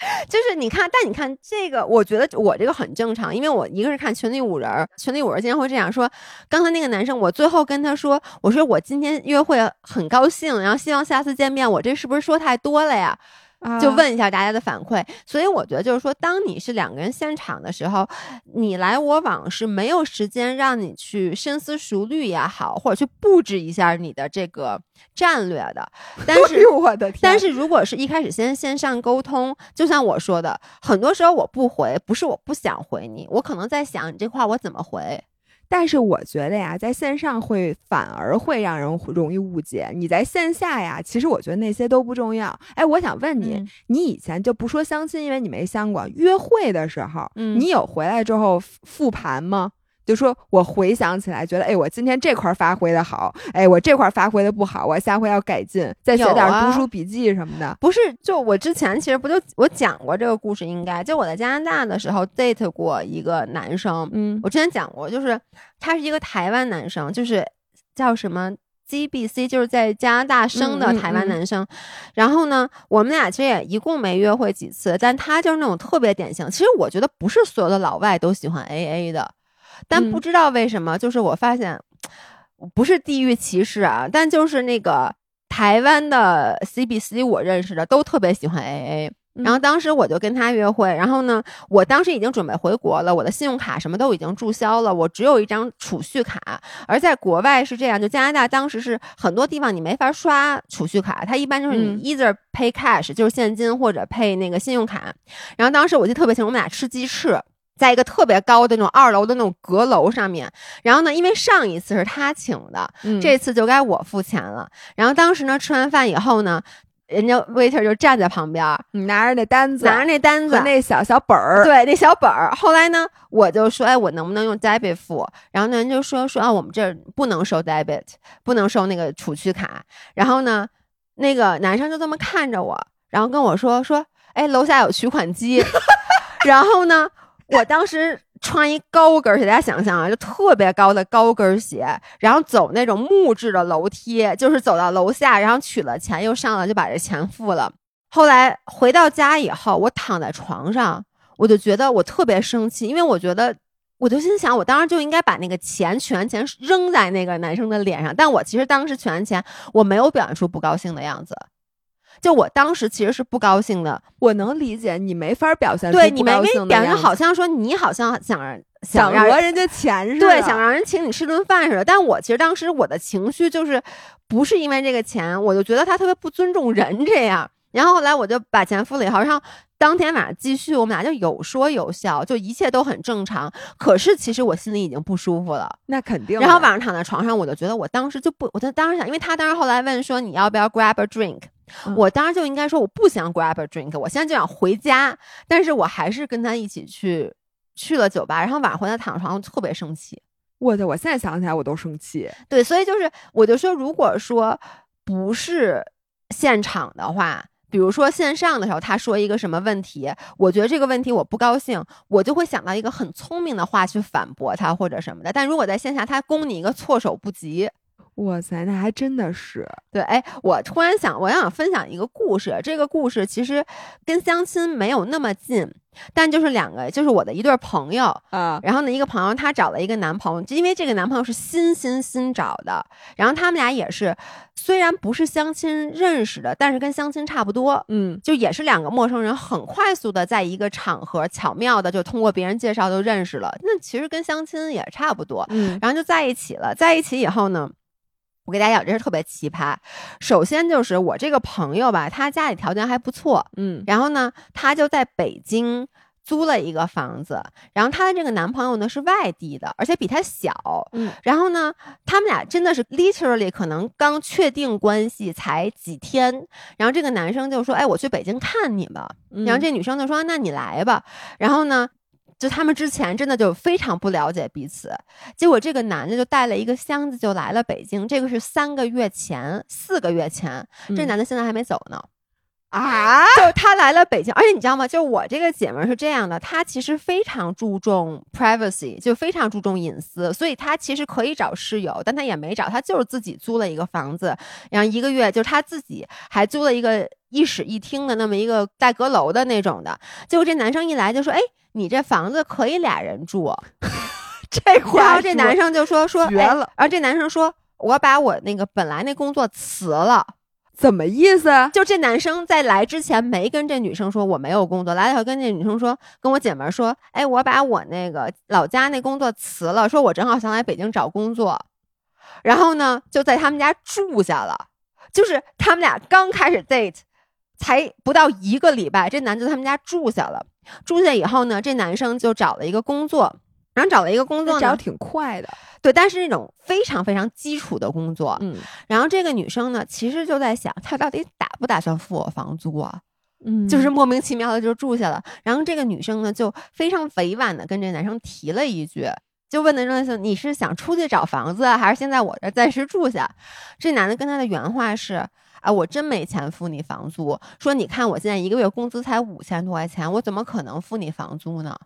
*laughs* 就是你看，但你看这个，我觉得我这个很正常，因为我一个是看群里五人儿，群里五人儿经常会这样说。刚才那个男生，我最后跟他说，我说我今天约会很高兴，然后希望下次见面，我这是不是说太多了呀？就啊问一下大家的反馈。所以我觉得就是说，当你是两个人现场的时候，你来我往是没有时间让你去深思熟虑也好，或者去布置一下你的这个战略的。但 *laughs* 哎是我的天！但是如果是一开始先线上沟通，就像我说的，很多时候我不回，不是我不想回你，我可能在想你这话我怎么回。但是我觉得呀，在线上会反而会让人容易误解。你在线下呀，其实我觉得那些都不重要。哎，我想问你，嗯你以前就不说相亲，因为你没相过，约会的时候，嗯你有回来之后复复盘吗？就说我回想起来，觉得哎，我今天这块儿发挥的好，哎，我这块儿发挥的不好，我下回要改进，再写点读书笔记什么的。不是，就我之前其实不就我讲过这个故事，应该就我在加拿大的时候 date 过一个男生，嗯我之前讲过，就是他是一个台湾男生，就是叫什么 GBC，就是在加拿大生的台湾嗯男生。然后呢，我们俩其实也一共没约会几次，但他就是那种特别典型。其实我觉得不是所有的老外都喜欢 AA 的，但嗯不知道为什么，就是我发现不是地域歧视啊，但就是那个台湾的 CBC 我认识的都特别喜欢 AA。然后嗯当时我就跟他约会，然后呢，我当时已经准备回国了，我的信用卡什么都已经注销了，我只有一张储蓄卡。而在国外是这样，就加拿大当时是很多地方你没法刷储蓄卡，它一般就是嗯你 either pay cash 就是现金或者配那个信用卡。然后当时我记得特别清楚，我们俩吃鸡翅。在一个特别高的那种二楼的那种阁楼上面。然后呢，因为上一次是他请的，嗯这次就该我付钱了。然后当时呢，吃完饭以后呢，人家 waiter 就站在旁边，你拿着那单子，拿着那单子和，那小小本儿，对，那小本儿。后来呢，我就说，哎，我能不能用 debit 付？然后那人就说说啊，我们这儿不能收 debit，不能收那个储蓄卡。然后呢，那个男生就这么看着我，然后跟我说说，哎，楼下有取款机。*laughs* 然后呢，我当时穿一高跟鞋，大家想象啊，就特别高的高跟鞋，然后走那种木质的楼梯，就是走到楼下，然后取了钱，又上来就把这钱付了。后来回到家以后，我躺在床上，我就觉得我特别生气，因为我觉得，我就心想，我当时就应该把那个钱取完钱扔在那个男生的脸上，但我其实当时取完钱，我没有表现出不高兴的样子，就我当时其实是不高兴的，我能理解你没法表现出对你没不高没表现，好像说你好像想让想讹人家钱似的，对，想让人请你吃顿饭似的。但我其实当时我的情绪就是不是因为这个钱，我就觉得他特别不尊重人这样。然后后来我就把钱付了以后，然后当天晚上继续，我们俩就有说有笑，就一切都很正常。可是其实我心里已经不舒服了。那肯定。然后晚上躺在床上，我就觉得我当时就不，我就当时想，因为他当时后来问说你要不要 grab a drink，、嗯我当时就应该说我不想 grab a drink，我现在就想回家，但是我还是跟他一起去去了酒吧，然后晚上回来躺床上特别生气。我的，我现在想起来我都生气。对，所以就是我就说，如果说不是现场的话。比如说线上的时候，他说一个什么问题，我觉得这个问题我不高兴，我就会想到一个很聪明的话去反驳他或者什么的。但如果在线下，他攻你一个措手不及，哇塞，那还真的是，对，哎，我突然想，我想分享一个故事。这个故事其实跟相亲没有那么近，但就是两个，就是我的一对朋友。啊，然后呢，一个朋友她找了一个男朋友，因为这个男朋友是新新新找的。然后他们俩也是，虽然不是相亲认识的，但是跟相亲差不多。嗯，就也是两个陌生人，很快速的在一个场合巧妙的就通过别人介绍就认识了。那其实跟相亲也差不多。嗯，然后就在一起了。在一起以后呢，我给大家讲，这是特别奇葩。首先就是我这个朋友吧，他家里条件还不错，嗯，然后呢，他就在北京租了一个房子，然后她的这个男朋友呢是外地的，而且比她小。嗯，然后呢，他们俩真的是 literally 可能刚确定关系才几天，然后这个男生就说：“哎，我去北京看你吧。”嗯然后这女生就说：“那你来吧。”然后呢，就他们之前真的就非常不了解彼此，结果这个男的就带了一个箱子就来了北京，这个是三个月前、四个月前，这嗯男的现在还没走呢。啊，就是他来了北京，而且你知道吗？就我这个姐们儿是这样的，她其实非常注重 privacy，就非常注重隐私，所以她其实可以找室友，但她也没找，她就是自己租了一个房子，然后一个月就是她自己还租了一个一室一厅的那么一个带阁楼的那种的。结果这男生一来就说：“哎，你这房子可以俩人住。*laughs* ”这然后这男生就说：“说哎绝了然后这男生说：“我把我那个本来那工作辞了。”怎么意思？就这男生在来之前没跟这女生说我没有工作，来了以后跟这女生说，跟我姐们说，哎，我把我那个老家那工作辞了，说我正好想来北京找工作，然后呢就在他们家住下了，就是他们俩刚开始 date，才不到一个礼拜，这男的他们家住下了，住下以后呢，这男生就找了一个工作。然后找了一个工作呢，找挺快的，对，但是那种非常非常基础的工作，嗯然后这个女生呢，其实就在想，她到底打不打算付我房租啊？嗯就是莫名其妙的就住下了。然后这个女生呢，就非常委婉的跟这男生提了一句，就问的那是你是想出去找房子啊，还是先在我这暂时住下？这男的跟他的原话是。啊，我真没钱付你房租。说你看我现在一个月工资才五千多块钱，我怎么可能付你房租呢？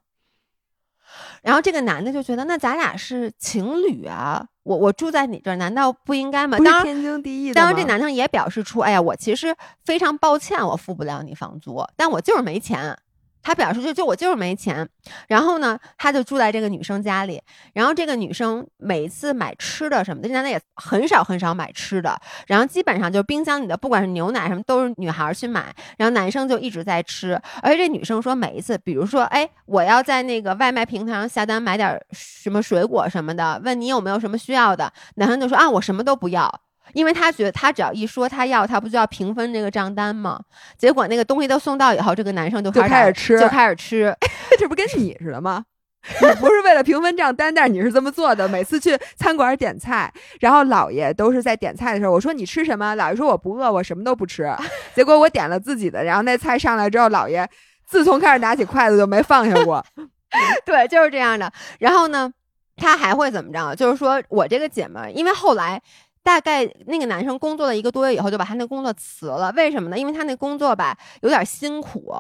然后这个男的就觉得，那咱俩是情侣啊，我我住在你这儿，难道不应该吗？当然，天经地义的。当然，这男生也表示出，哎呀，我其实非常抱歉，我付不了你房租，但我就是没钱。他表示就就我就是没钱，然后呢，他就住在这个女生家里，然后这个女生每次买吃的什么的，这男的也很少很少买吃的，然后基本上就冰箱里的不管是牛奶什么都是女孩去买，然后男生就一直在吃，而且这女生说每一次，比如说，哎，我要在那个外卖平台上下单买点什么水果什么的，问你有没有什么需要的，男生就说啊，我什么都不要。因为他觉得他只要一说他要，他不就要平分这个账单吗？结果那个东西都送到以后，这个男生就就开开始吃就开始吃。*laughs* 这不跟你似的吗？你不是为了平分账单，但是你是这么做的。每次去餐馆点菜，然后姥爷都是在点菜的时候，我说你吃什么？姥爷说我不饿，我什么都不吃。*laughs* 结果我点了自己的，然后那菜上来之后，姥爷自从开始拿起筷子就没放下过。*laughs* 对，就是这样的。然后呢，他还会怎么着？就是说我这个姐们儿，因为后来大概那个男生工作了一个多月以后，就把他那工作辞了。为什么呢？因为他那工作吧有点辛苦。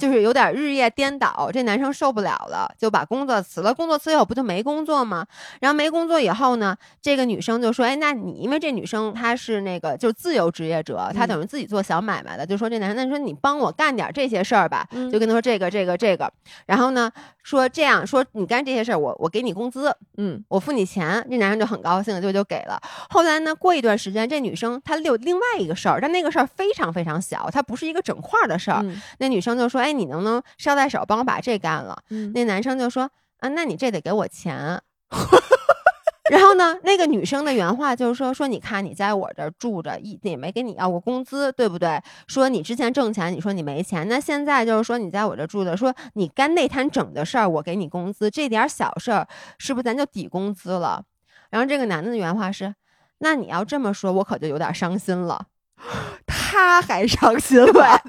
就是有点日夜颠倒，这男生受不了了，就把工作辞了。工作辞以后不就没工作吗？然后没工作以后呢，这个女生就说：“哎，那你因为这女生她是那个就是自由职业者，她等于自己做小买卖的，就说这男生，那你说你帮我干点这些事儿吧，就跟他说这个这个这个。然后呢，说这样说你干这些事儿，我我给你工资，嗯，我付你钱。这男生就很高兴，就就给了。后来呢，过一段时间，这女生她有另外一个事儿，但那个事儿非常非常小，它不是一个整块的事儿。那女生就说：“哎。”你能不能捎带手帮我把这干了？那男生就说啊，那你这得给我钱。*laughs* 然后呢，那个女生的原话就是说说，你看你在我这儿住着，一也没给你要过工资，对不对？说你之前挣钱，你说你没钱，那现在就是说你在我这住着，说你干那摊整的事儿，我给你工资，这点小事儿是不是咱就抵工资了？然后这个男的的原话是，那你要这么说，我可就有点伤心了。他还伤心了，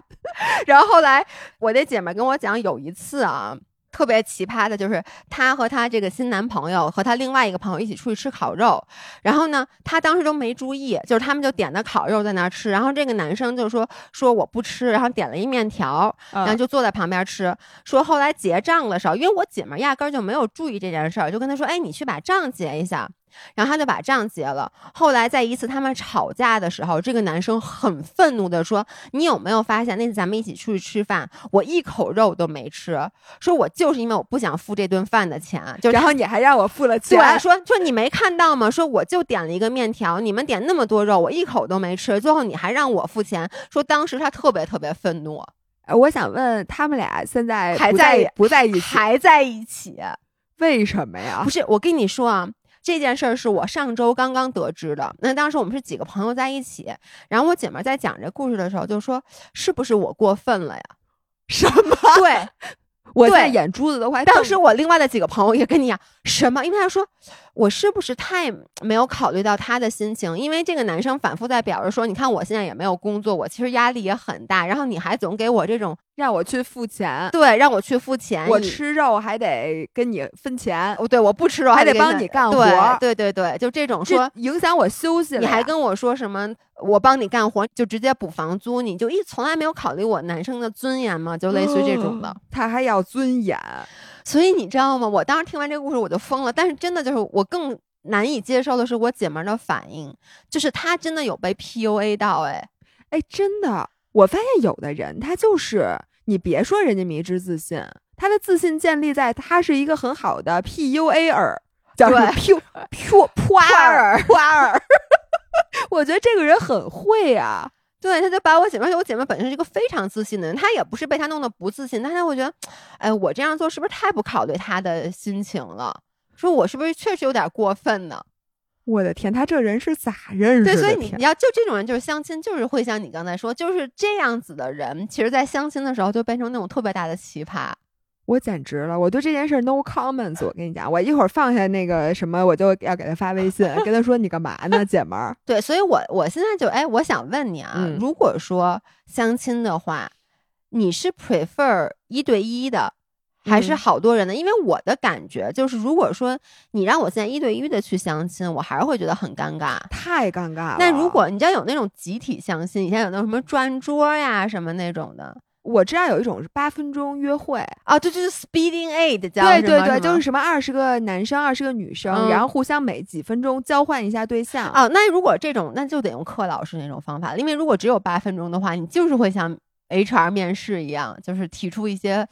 然后后来我那姐妹跟我讲，有一次啊，特别奇葩的，就是她和她这个新男朋友和她另外一个朋友一起出去吃烤肉，然后呢，她当时都没注意，就是他们就点的烤肉在那儿吃，然后这个男生就说说我不吃，然后点了一面条，然后就坐在旁边吃，说后来结账的时候，因为我姐们压根就没有注意这件事儿，就跟他说，哎，你去把账结一下。然后他就把账结了。后来在一次他们吵架的时候，这个男生很愤怒的说：“你有没有发现那次咱们一起出去吃饭，我一口肉都没吃？说我就是因为我不想付这顿饭的钱，就然后你还让我付了钱。对，说说你没看到吗？说我就点了一个面条，你们点那么多肉，我一口都没吃，最后你还让我付钱。说当时他特别特别愤怒。我想问他们俩现在还在不在一起？还在一起？为什么呀？不是，我跟你说啊。”这件事儿是我上周刚刚得知的。那当时我们是几个朋友在一起，然后我姐们在讲这故事的时候就说：“是不是我过分了呀？” *laughs* 什么？对，我在眼珠子都快。当时我另外的几个朋友也跟你讲什么？因为他说。我是不是太没有考虑到他的心情？因为这个男生反复在表示说：“你看我现在也没有工作，我其实压力也很大。然后你还总给我这种让我去付钱，对，让我去付钱。我吃肉还得跟你分钱，哦，对，我不吃肉还得帮你干活。对对对，就这种说影响我休息了。你还跟我说什么？我帮你干活就直接补房租，你就一从来没有考虑我男生的尊严吗？就类似于这种的，他还要尊严。所以你知道吗？我当时听完这个故事我就疯了。但是真的就是我更。难以接受的是我姐们儿的反应，就是她真的有被 PUA 到，哎，哎，真的，我发现有的人他就是你别说人家迷之自信，他的自信建立在他是一个很好的 PUA 儿，叫什么 P *laughs* P P 儿 P 儿，*laughs* 我觉得这个人很会啊，对，他就把我姐妹，我姐妹本身是一个非常自信的人，她也不是被他弄得不自信，但是我觉得，哎，我这样做是不是太不考虑他的心情了？说我是不是确实有点过分呢？我的天，他这人是咋认识的？对，所以你要就这种人，就是相亲，就是会像你刚才说，就是这样子的人，其实，在相亲的时候就变成那种特别大的奇葩。我简直了，我对这件事 no comments。我跟你讲，我一会儿放下那个什么，我就要给他发微信，跟他说你干嘛呢，姐们儿？对，所以我我现在就哎，我想问你啊，如果说相亲的话，你是 prefer 一对一的？还是好多人的，因为我的感觉就是，如果说你让我现在一对一的去相亲，我还是会觉得很尴尬，太尴尬了。那如果你知道有那种集体相亲，以前有那种什么转桌呀什么那种的，我知道有一种是八分钟约会啊，这就是 speeding aid，对对对，就是什么二十个男生，二十个女生，然后互相每几分钟交换一下对象啊。那如果这种，那就得用克老师那种方法，因为如果只有八分钟的话，你就是会像 HR 面试一样，就是提出一些。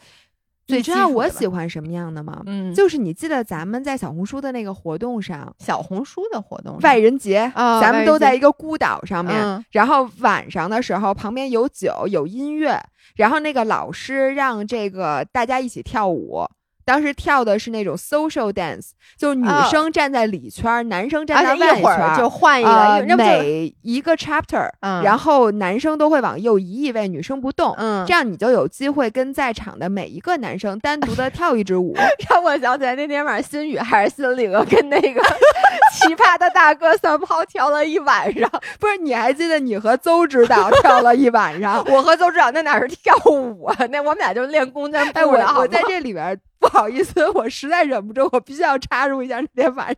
你知道我喜欢什么样的吗？嗯，就是你记得咱们在小红书的那个活动上，小红书的活动，外人节，咱们都在一个孤岛上面，然后晚上的时候旁边有酒有音乐，然后那个老师让这个大家一起跳舞。当时跳的是那种 social dance，就是女哦生站在里圈儿，男生站而在且一会儿外圈儿。就换一个，每一个 chapter，、嗯然后男生都会往右移一位，女生不动，嗯这样你就有机会跟在场的每一个男生单独的跳一支舞。*laughs* 让我想起来那天晚上心雨还是心灵跟那个 *laughs* 奇葩的大哥三炮跳了一晚上，不是，你还记得你和邹指导跳了一晚上？*laughs* 我和邹指导那哪是跳舞啊，那我们俩就练弓箭哎，我我在这里边儿不好意思，我实在忍不住，我必须要插入一下那天晚上。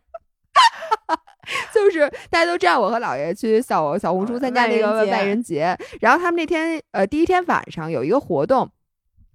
*laughs* 就是大家都知道，我和姥爷去小小红书参加那个万人节外人节，然后他们那天呃第一天晚上有一个活动，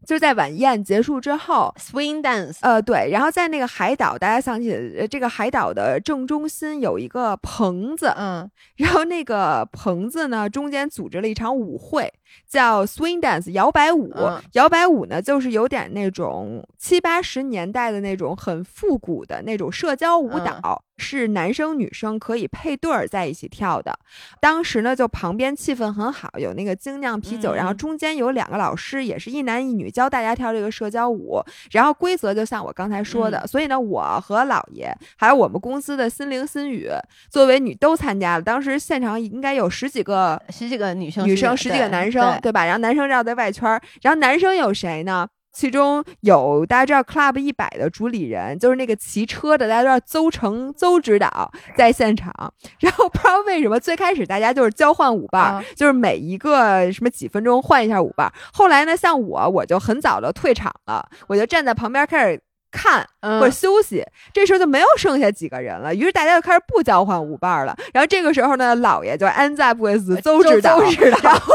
就是在晚宴结束之后，swing dance，呃，对，然后在那个海岛，大家想起呃这个海岛的正中心有一个棚子，嗯然后那个棚子呢中间组织了一场舞会，叫 swing dance 摇摆舞。嗯摇摆舞呢，就是有点那种七八十年代的那种很复古的那种社交舞蹈，是男生女生可以配对儿在一起跳的。当时呢，就旁边气氛很好，有那个精酿啤酒，然后嗯中间有两个老师，也是一男一女教大家跳这个社交舞。然后规则就像我刚才说的，所以呢，我和姥爷还有我们公司的心灵心语作为女都参加了。当时现场应该有十几个十几个女生，女生，十几个男生，对吧？然后男生绕在外圈儿，然后男生有谁呢？其中有大家知道 Club 一百的主理人，就是那个骑车的，大家知道邹成邹指导在现场。然后不知道为什么最开始大家就是交换舞伴就是每一个什么几分钟换一下舞伴儿。后来呢，像我我就很早的退场了，我就站在旁边开始看嗯或者休息。这时候就没有剩下几个人了，于是大家就开始不交换舞伴儿了。然后这个时候呢，老爷就 ends up with 邹指导，指导然后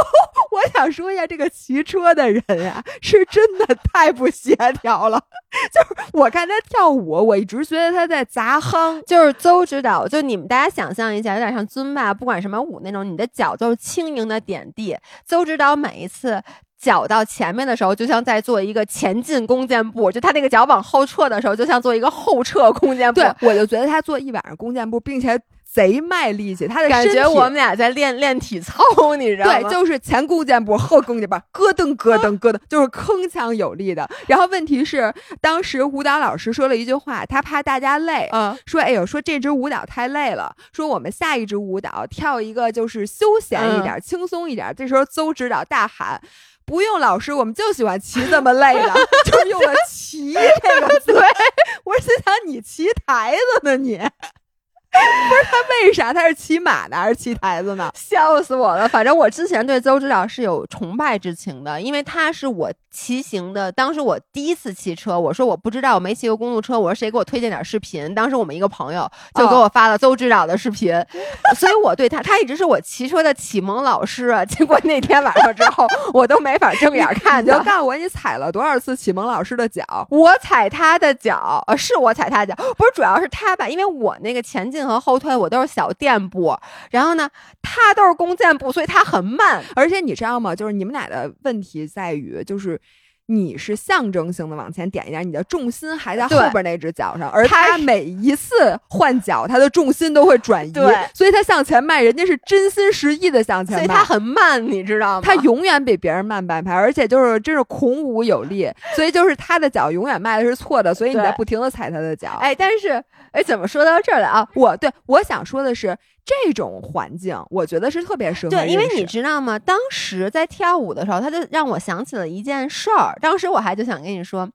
我想说一下，这个骑车的人呀、是真的太不协调了。*laughs* 就是我看他跳舞，我一直觉得他在砸夯。就是邹指导，就你们大家想象一下，有点像尊吧，不管什么舞那种，你的脚都是轻盈的点地。邹指导每一次。脚到前面的时候，就像在做一个前进弓箭步；就他那个脚往后撤的时候，就像做一个后撤弓箭步。对，我就觉得他做一晚上弓箭步，并且贼卖力气，他的感觉我们俩在练练体操，你知道吗？对，就是前弓箭步，后弓箭步，咯噔咯噔咯噔，就是铿锵有力的。然后问题是，当时舞蹈老师说了一句话，他怕大家累，嗯，说：“哎呦，说这支舞蹈太累了，说我们下一支舞蹈跳一个就是休闲一点、轻松一点。”这时候邹指导大喊。不用老师，我们就喜欢骑这么累的，*laughs* 就用了“骑”这个对。我是心想你骑台子呢你，不是他为啥他是骑马的还是骑台子呢？*laughs* 笑死我了！反正我之前对邹指导是有崇拜之情的，因为他是我骑行的。当时我第一次骑车，我说我不知道，我没骑过公路车，我说谁给我推荐点视频？当时我们一个朋友就给我发了邹指导的视频，*laughs* 所以我对他，他一直是我骑车的启蒙老师啊。结果那天晚上之后，我都没法正眼看。你就告诉我你踩了多少次启蒙老师的脚？我踩他的脚，呃，是我踩他的脚，不是，主要是他吧，因为我那个前进和后退我都是小垫步，然后呢，他都是弓箭步，所以他很慢。而且你知道吗？就是你们俩的问题在于，就是你是象征性的往前点一点，你的重心还在后对边那只脚上，而他他每一次换脚，他的重心都会转移，所以他向前迈，人家是真心实意的向前迈，所以他很慢，你知道吗？他永远比别人慢半拍，而且就是真是孔武有力，所以就是他的脚永远迈的是错的，所以你在不停的踩他的脚。哎，但是哎，怎么说到这儿来啊？我对我想说的是，这种环境我觉得是特别适合对，因为你知道吗？当时在跳舞的时候，他就让我想起了一件事儿。当时我还就想跟你说，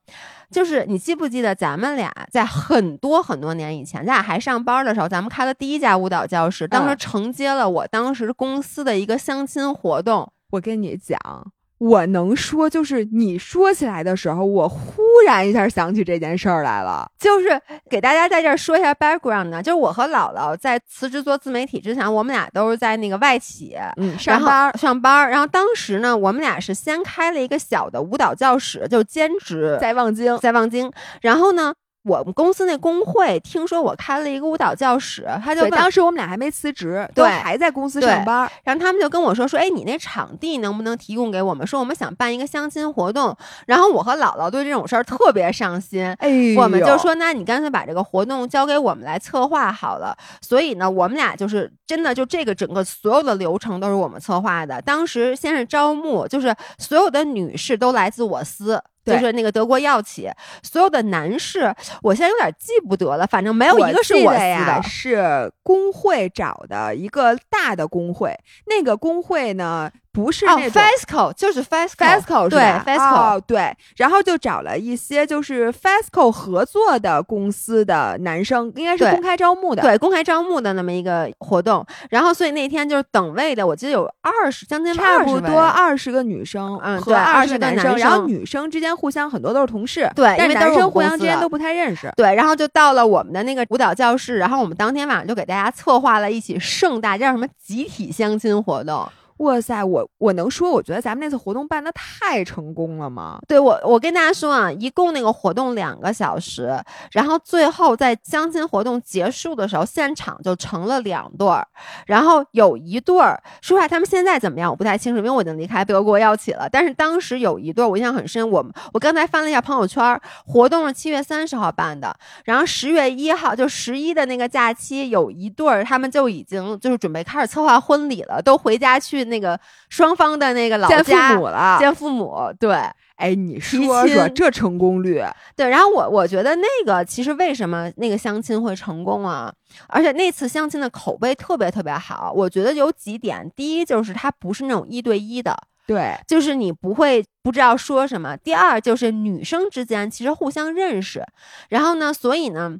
就是你记不记得咱们俩在很多很多年以前，咱俩还上班的时候，咱们开了第一家舞蹈教室，当时嗯承接了我当时公司的一个相亲活动。我跟你讲，我能说，就是你说起来的时候，我忽然一下想起这件事儿来了。就是给大家在这儿说一下 background 呢，就是我和姥姥在辞职做自媒体之前，我们俩都是在那个外企，嗯，上班儿上班儿，然后当时呢，我们俩是先开了一个小的舞蹈教室，就兼职在望京，在望京。然后呢，我们公司那工会听说我开了一个舞蹈教室，他就当时我们俩还没辞职，对还在公司上班。然后他们就跟我说说，哎，你那场地能不能提供给我们？说我们想办一个相亲活动。然后我和姥姥对这种事儿特别上心。哎，我们就说，那你干脆把这个活动交给我们来策划好了。所以呢，我们俩就是真的就这个整个所有的流程都是我们策划的。当时先是招募，就是所有的女士都来自我司，就是那个德国药企，所有的男士，我现在有点记不得了，反正没有一个是我的。是工会找的一个大的工会，那个工会呢不是哦那种。，FESCO 就是 FESCO。对 FESCO 哦，对，然后就找了一些就是 FESCO 合作的公司的男生，应该是公开招募的。对，公开招募的那么一个活动，然后所以那天就是等位的，我记得有二十，将近差不多二十个女生嗯对二十个男生然后女生之间互相很多都是同事，对但是男生互相之间都不太认识。对，然后就到了我们的那个舞蹈教室，然后我们当天晚上就给大家策划了一起盛大叫什么集体相亲活动。哇塞，我我能说，我觉得咱们那次活动办的太成功了吗？对我，我跟大家说啊，一共那个活动两个小时，然后最后在相亲活动结束的时候，现场就成了两对儿，然后有一对儿，说实话，他们现在怎么样我不太清楚，因为我已经离开德国药企了。但是当时有一对儿，我印象很深。我我刚才翻了一下朋友圈，活动是七月三十号办的，然后十月一号就十一的那个假期，有一对儿他们就已经就是准备开始策划婚礼了，都回家去那个双方的那个老见父家母了，见父母，对。哎，你说说这成功率？对，然后我我觉得那个其实为什么那个相亲会成功啊？而且那次相亲的口碑特别特别好，我觉得有几点，第一就是它不是那种一对一的，对，就是你不会不知道说什么；第二就是女生之间其实互相认识，然后呢，所以呢。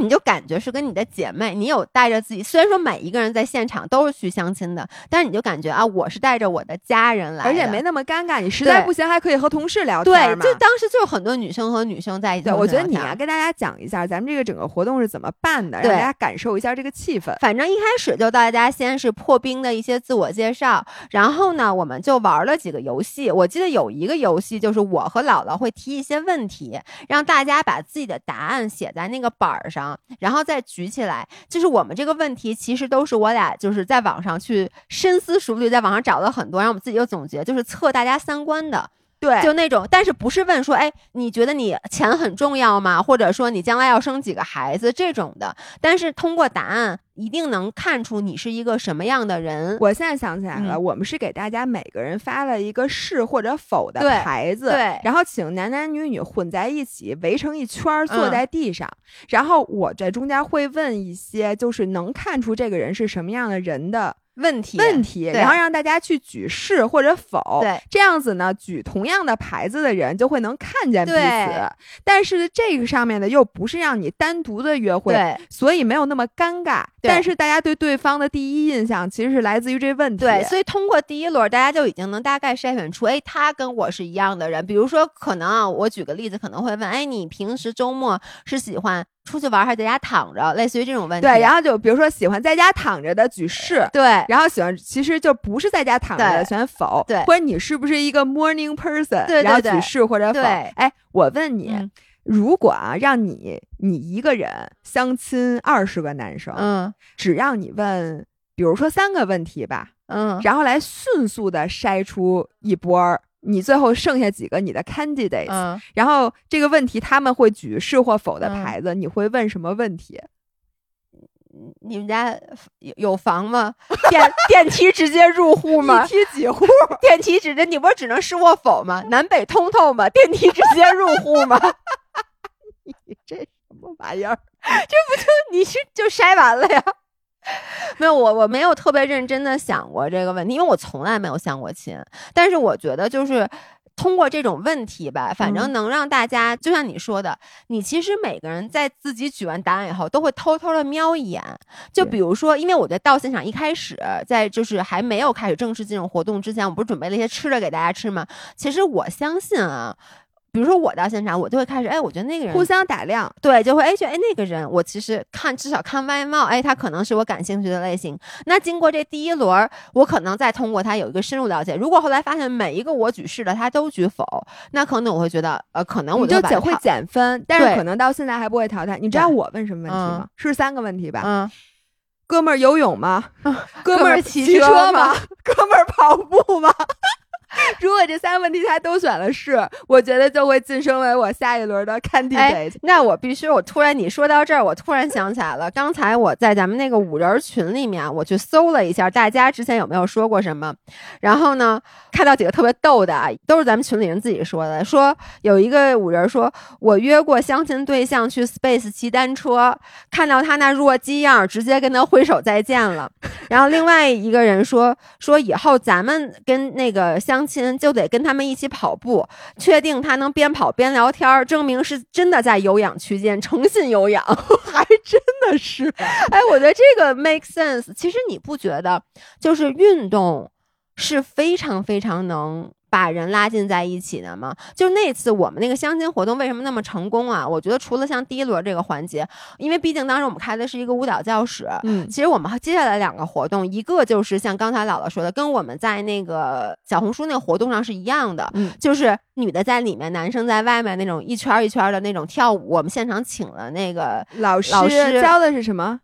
你就感觉是跟你的姐妹，你有带着自己，虽然说每一个人在现场都是去相亲的，但是你就感觉啊，我是带着我的家人来的，而且没那么尴尬。你实在不行，还可以和同事聊天对，就当时就很多女生和女生在一起对，我觉得你要跟大家讲一下咱们这个整个活动是怎么办的，让大家感受一下这个气氛。反正一开始就大家先是破冰的一些自我介绍，然后呢，我们就玩了几个游戏。我记得有一个游戏就是我和姥姥会提一些问题，让大家把自己的答案写在那个板儿上，然后再举起来。就是我们这个问题其实都是我俩就是在网上去深思熟虑，在网上找了很多，然后我们自己又总结，就是测大家三观的。对，就那种，但是不是问说，哎，你觉得你钱很重要吗？或者说你将来要生几个孩子这种的，但是通过答案一定能看出你是一个什么样的人。我现在想起来了，嗯我们是给大家每个人发了一个是或者否的牌子，对然后请男男女女混在一起围成一圈儿坐嗯在地上，然后我在中间会问一些就是能看出这个人是什么样的人的问题，问题，然后让大家去举是或者否，对，这样子呢，举同样的牌子的人就会能看见彼此，但是这个上面呢又不是让你单独的约会，对。所以没有那么尴尬，但是大家对对方的第一印象其实是来自于这问题，对，所以通过第一轮，大家就已经能大概筛选出，哎，他跟我是一样的人。比如说，可能啊，我举个例子，可能会问，哎，你平时周末是喜欢出去玩还是在家躺着？类似于这种问题。对，然后就比如说喜欢在家躺着的举是。对然后喜欢，其实就不是在家躺着的对选否，对或者你是不是一个 morning person，对对然后举是或者否。对哎，我问你，嗯如果啊让你你一个人相亲二十个男生，嗯只让你问，比如说三个问题吧，嗯，然后来迅速的筛出一波儿，你最后剩下几个你的 candidates，、嗯，然后这个问题他们会举是或否的嗯牌子，你会问什么问题？你们家有有房吗？电电梯直接入户吗一？梯几户？电梯直接，你不是只能是或否吗？南北通透吗？电梯直接入户吗？*laughs* 你这什么玩意儿？这不就你是就筛完了呀？*laughs* 没有，我我没有特别认真的想过这个问题，因为我从来没有相过亲。但是我觉得就是。通过这种问题吧，反正嗯能让大家，就像你说的，你其实每个人在自己举完答案以后，都会偷偷的瞄一眼。就比如说，因为我在到现场一开始，在就是还没有开始正式进入活动之前，我不是准备了一些吃的给大家吃吗？其实我相信啊，比如说我到现场，我就会开始，哎，我觉得那个人互相打量，对，就会哎觉得哎那个人，我其实看至少看外貌，哎他可能是我感兴趣的类型。那经过这第一轮儿，我可能再通过他有一个深入了解。如果后来发现每一个我举是的他都举否，那可能我会觉得呃可能我你就减会减分，但是可能到现在还不会淘汰。你知道我问什么问题吗？是三个问题吧？嗯哥们儿游泳吗？*laughs* 哥哥们儿骑车吗？*laughs* 哥们儿跑步吗？*laughs* 如果这三个问题他都选了是，我觉得就会晋升为我下一轮的 candidate。那我必须，我突然你说到这儿，我突然想起来了，刚才我在咱们那个五人群里面，我去搜了一下，大家之前有没有说过什么？然后呢，看到几个特别逗的，啊，都是咱们群里人自己说的，说有一个五人说，我约过相亲对象去 Space 骑单车，看到他那弱鸡样，直接跟他挥手再见了。然后另外一个人说，说以后咱们跟那个相亲就得跟他们一起跑步，确定他能边跑边聊天，证明是真的在有氧区间，诚信有氧，*laughs* 还真的是。哎，我觉得这个 make sense。其实你不觉得，就是运动是非常非常能。把人拉近在一起的吗？就那次我们那个相亲活动为什么那么成功啊？我觉得除了像第一轮这个环节，因为毕竟当时我们开的是一个舞蹈教室，嗯，其实我们接下来两个活动，一个就是像刚才姥姥说的，跟我们在那个小红书那个活动上是一样的，嗯，就是女的在里面，男生在外面那种一圈一圈的那种跳舞。我们现场请了那个老师，老师教的是什么？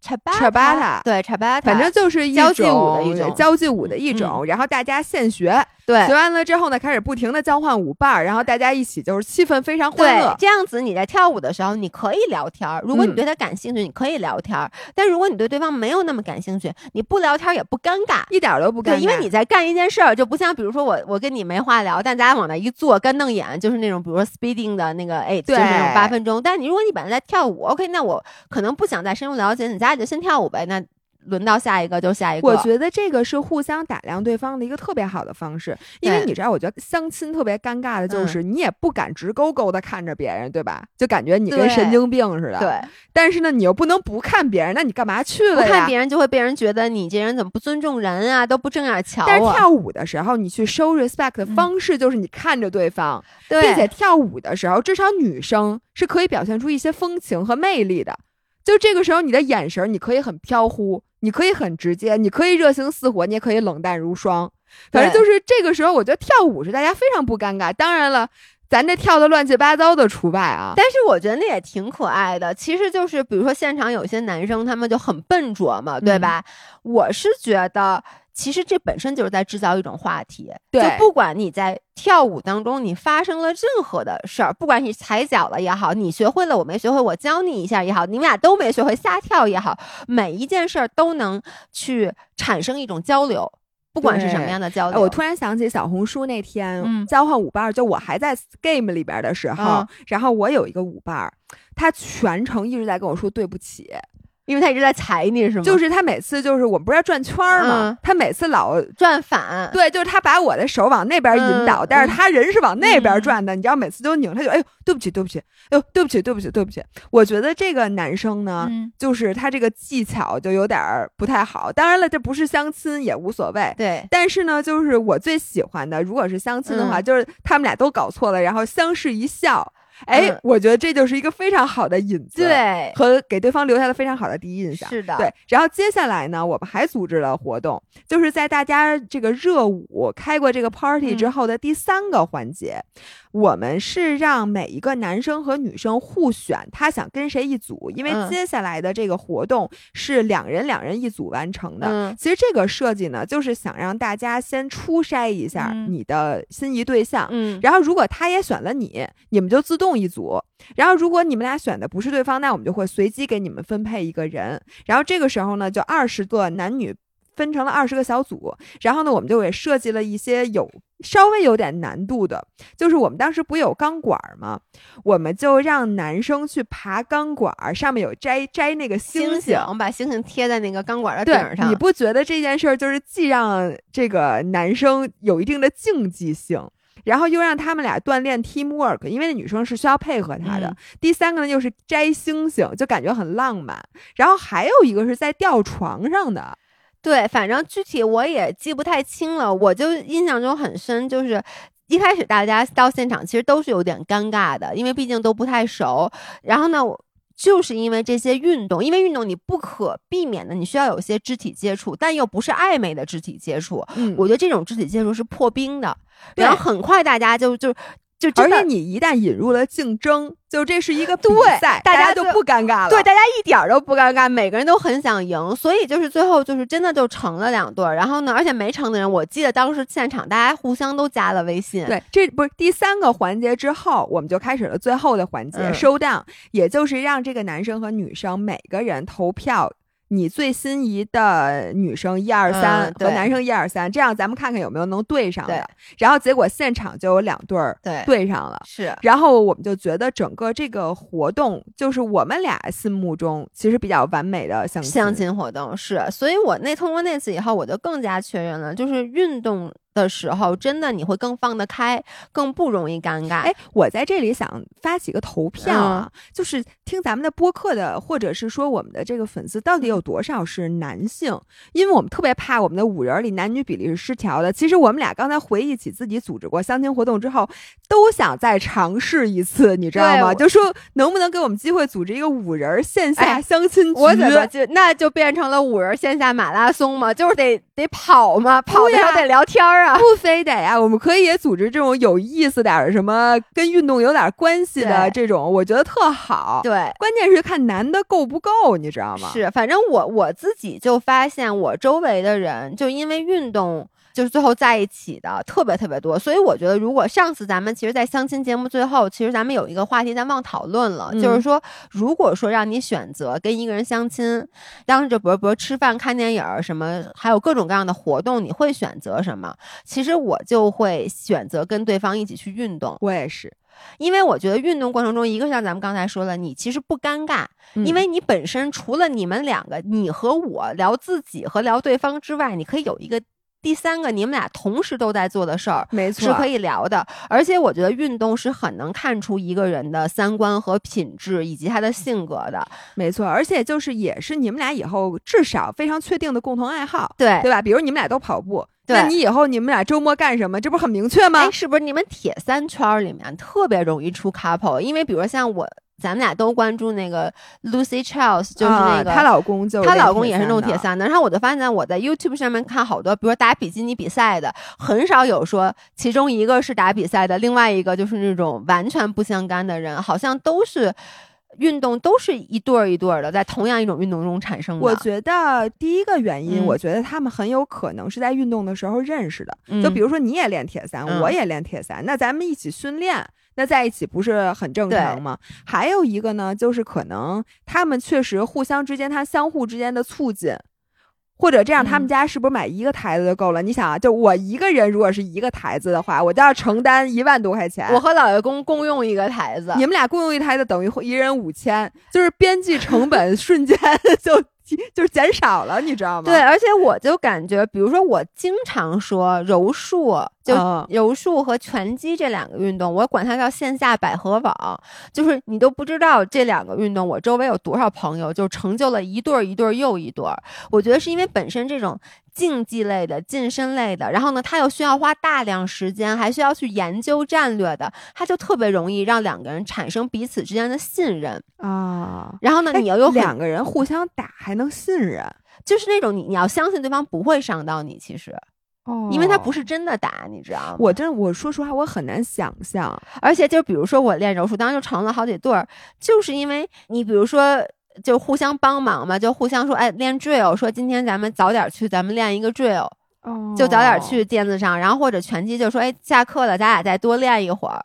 查巴塔，对查巴塔，反正就是交际舞的一种交际舞的一种，然后大家现学。对，学完了之后呢，开始不停的交换舞伴儿，然后大家一起就是气氛非常欢乐。这样子你在跳舞的时候，你可以聊天儿。如果你对他感兴趣，你可以聊天儿。但如果你对对方没有那么感兴趣，你不聊天也不尴尬，一点都不尴尬。因为你在干一件事儿，就不像比如说我我跟你没话聊，但咱俩往那一坐，干瞪眼，就是那种比如说 speeding 的那个哎，就是那种八分钟。但你如果你本来在跳舞，OK，那我可能不想再深入了解你，咱俩就先跳舞呗。那轮到下一个就下一个，我觉得这个是互相打量对方的一个特别好的方式，因为你知道，我觉得相亲特别尴尬的就是你也不敢直勾勾的看着别人，对吧？就感觉你跟神经病似的。对。但是呢，你又不能不看别人，那你干嘛去了呀？不看别人就会被人觉得你这人怎么不尊重人啊，都不正眼瞧。但是跳舞的时候，你去 show respect 的方式就是你看着对方，并且跳舞的时候，至少女生是可以表现出一些风情和魅力的。就这个时候，你的眼神你可以很飘忽。你可以很直接，你可以热情似火，你也可以冷淡如霜。反正就是这个时候，我觉得跳舞是大家非常不尴尬。当然了，咱这跳的乱七八糟的除外啊。但是我觉得那也挺可爱的。其实就是，比如说现场有些男生，他们就很笨拙嘛，对吧？我是觉得。其实这本身就是在制造一种话题，就不管你在跳舞当中你发生了任何的事儿，不管你踩脚了也好，你学会了我没学会，我教你一下也好，你们俩都没学会瞎跳也好，每一件事儿都能去产生一种交流，不管是什么样的交流。我突然想起小红书那天交换舞伴，就我还在 game 里边的时候，然后我有一个舞伴，他全程一直在跟我说对不起。因为他一直在踩你，是吗？就是他每次就是我们不是要转圈吗？他每次老转反，对，就是他把我的手往那边引导，但是他人是往那边转的。你知道，每次都拧，他就哎呦，对不起，对不起，哎呦，对不起，对不起，对不起。我觉得这个男生呢，就是他这个技巧就有点不太好。当然了，这不是相亲也无所谓。对，但是呢，就是我最喜欢的，如果是相亲的话，就是他们俩都搞错了，然后相视一笑。哎，我觉得这就是一个非常好的引子，对，和给对方留下了非常好的第一印象。是的，对。然后接下来呢，我们还组织了活动，就是在大家这个热舞开过这个 party 之后的第三个环节。我们是让每一个男生和女生互选，他想跟谁一组，因为接下来的这个活动是两人两人一组完成的。其实这个设计呢，就是想让大家先初筛一下你的心仪对象，嗯，然后如果他也选了你，你们就自动一组。然后如果你们俩选的不是对方，那我们就会随机给你们分配一个人。然后这个时候呢，就二十个男女。分成了二十个小组，然后呢，我们就给设计了一些有稍微有点难度的，就是我们当时不有钢管吗？我们就让男生去爬钢管，上面有摘摘那个星星，我们把星星贴在那个钢管的顶上。你不觉得这件事儿就是既让这个男生有一定的竞技性，然后又让他们俩锻炼 teamwork，因为那女生是需要配合他的。第三个呢，就是摘星星，就感觉很浪漫。然后还有一个是在吊床上的。对，反正具体我也记不太清了，我就印象中很深，就是一开始大家到现场其实都是有点尴尬的，因为毕竟都不太熟。然后呢，就是因为这些运动，因为运动你不可避免的，你需要有些肢体接触，但又不是暧昧的肢体接触。嗯，我觉得这种肢体接触是破冰的。然后很快大家就就。就而且你一旦引入了竞争，就这是一个比对赛，大家就不尴尬了。对，大家一点儿都不尴尬，每个人都很想赢，所以就是最后就是真的就成了两对儿。然后呢，而且没成的人，我记得当时现场大家互相都加了微信。对，这不是第三个环节之后，我们就开始了最后的环节、嗯 showdown，也就是让这个男生和女生每个人投票。你最心仪的女生一二三和男生一二三，这样咱们看看有没有能对上的。然后结果现场就有两对儿对对上了，是然后我们就觉得整个这个活动就是我们俩心目中其实比较完美的相亲。相亲活动是，所以我那通过那次以后，我就更加确认了，就是运动的时候，真的你会更放得开，更不容易尴尬。哎，我在这里想发起个投票啊，就是听咱们的播客的，或者是说我们的这个粉丝到底有多少是男性？因为我们特别怕我们的五人里男女比例是失调的。其实我们俩刚才回忆起自己组织过相亲活动之后，都想再尝试一次，你知道吗？就说能不能给我们机会组织一个五人线下哎相亲局？我怎么就那就变成了五人线下马拉松嘛？就是得得跑嘛，跑的时候呀得聊天儿啊。不非得呀，我们可以也组织这种有意思点儿，什么跟运动有点关系的这种，我觉得特好。对，关键是看男的够不够，你知道吗？是，反正我我自己就发现，我周围的人就因为运动。就是最后在一起的特别特别多，所以我觉得，如果上次咱们其实，在相亲节目最后，其实咱们有一个话题咱忘讨论了，嗯就是说，如果说让你选择跟一个人相亲，当着比如比如吃饭、看电影儿什么，还有各种各样的活动，你会选择什么？其实我就会选择跟对方一起去运动，我也是，因为我觉得运动过程中，一个像咱们刚才说的，你其实不尴尬，嗯因为你本身除了你们两个，你和我聊自己和聊对方之外，你可以有一个第三个，你们俩同时都在做的事儿。没错，是可以聊的，而且我觉得运动是很能看出一个人的三观和品质以及他的性格的。没错，而且就是也是你们俩以后至少非常确定的共同爱好，对对吧？比如你们俩都跑步，那你以后你们俩周末干什么？这不是很明确吗哎，？是不是你们铁三圈儿里面特别容易出 couple？因为比如说像我，咱们俩都关注那个 Lucy Charles，就是那个、啊她老公就她老公也是弄的铁三的，然后我就发现我在 YouTube 上面看好多，比如说打比基尼比赛的，很少有说其中一个是打比赛的，另外一个就是那种完全不相干的人，好像都是运动都是一对儿一对儿的，在同样一种运动中产生的。我觉得第一个原因，嗯我觉得他们很有可能是在运动的时候认识的。嗯就比如说你也练铁三，嗯我也练铁三，那咱们一起训练，那在一起不是很正常吗？还有一个呢，就是可能他们确实互相之间，他相互之间的促进。或者这样，他们嗯家是不是买一个台子就够了？你想啊，就我一个人，如果是一个台子的话，我就要承担一万多块钱。我和老爷公共用一个台子，你们俩共用一台子，等于一人五千，就是边际成本瞬间 *laughs* 就就是减少了，你知道吗？对，而且我就感觉，比如说我经常说柔术，就嗯柔术和拳击这两个运动，我管它叫线下百合网，就是你都不知道这两个运动，我周围有多少朋友就成就了一对儿一对儿又一对儿。我觉得是因为本身这种竞技类的、近身类的，然后呢，他又需要花大量时间，还需要去研究战略的，他就特别容易让两个人产生彼此之间的信任。啊，然后呢，哎你要有两个人互相打还能信任就是那种你你要相信对方不会伤到你，其实。哦因为他不。是真的打，你知道吗？我真我说实话，我很难想象。而且就比如说我练柔术，当时就成了好几对儿，就是因为你比如说就互相帮忙嘛，就互相说，哎，练 drill，说今天咱们早点去，咱们练一个 drill，哦就早点去垫子上，然后或者拳击就说，哎，下课了，咱俩再多练一会儿，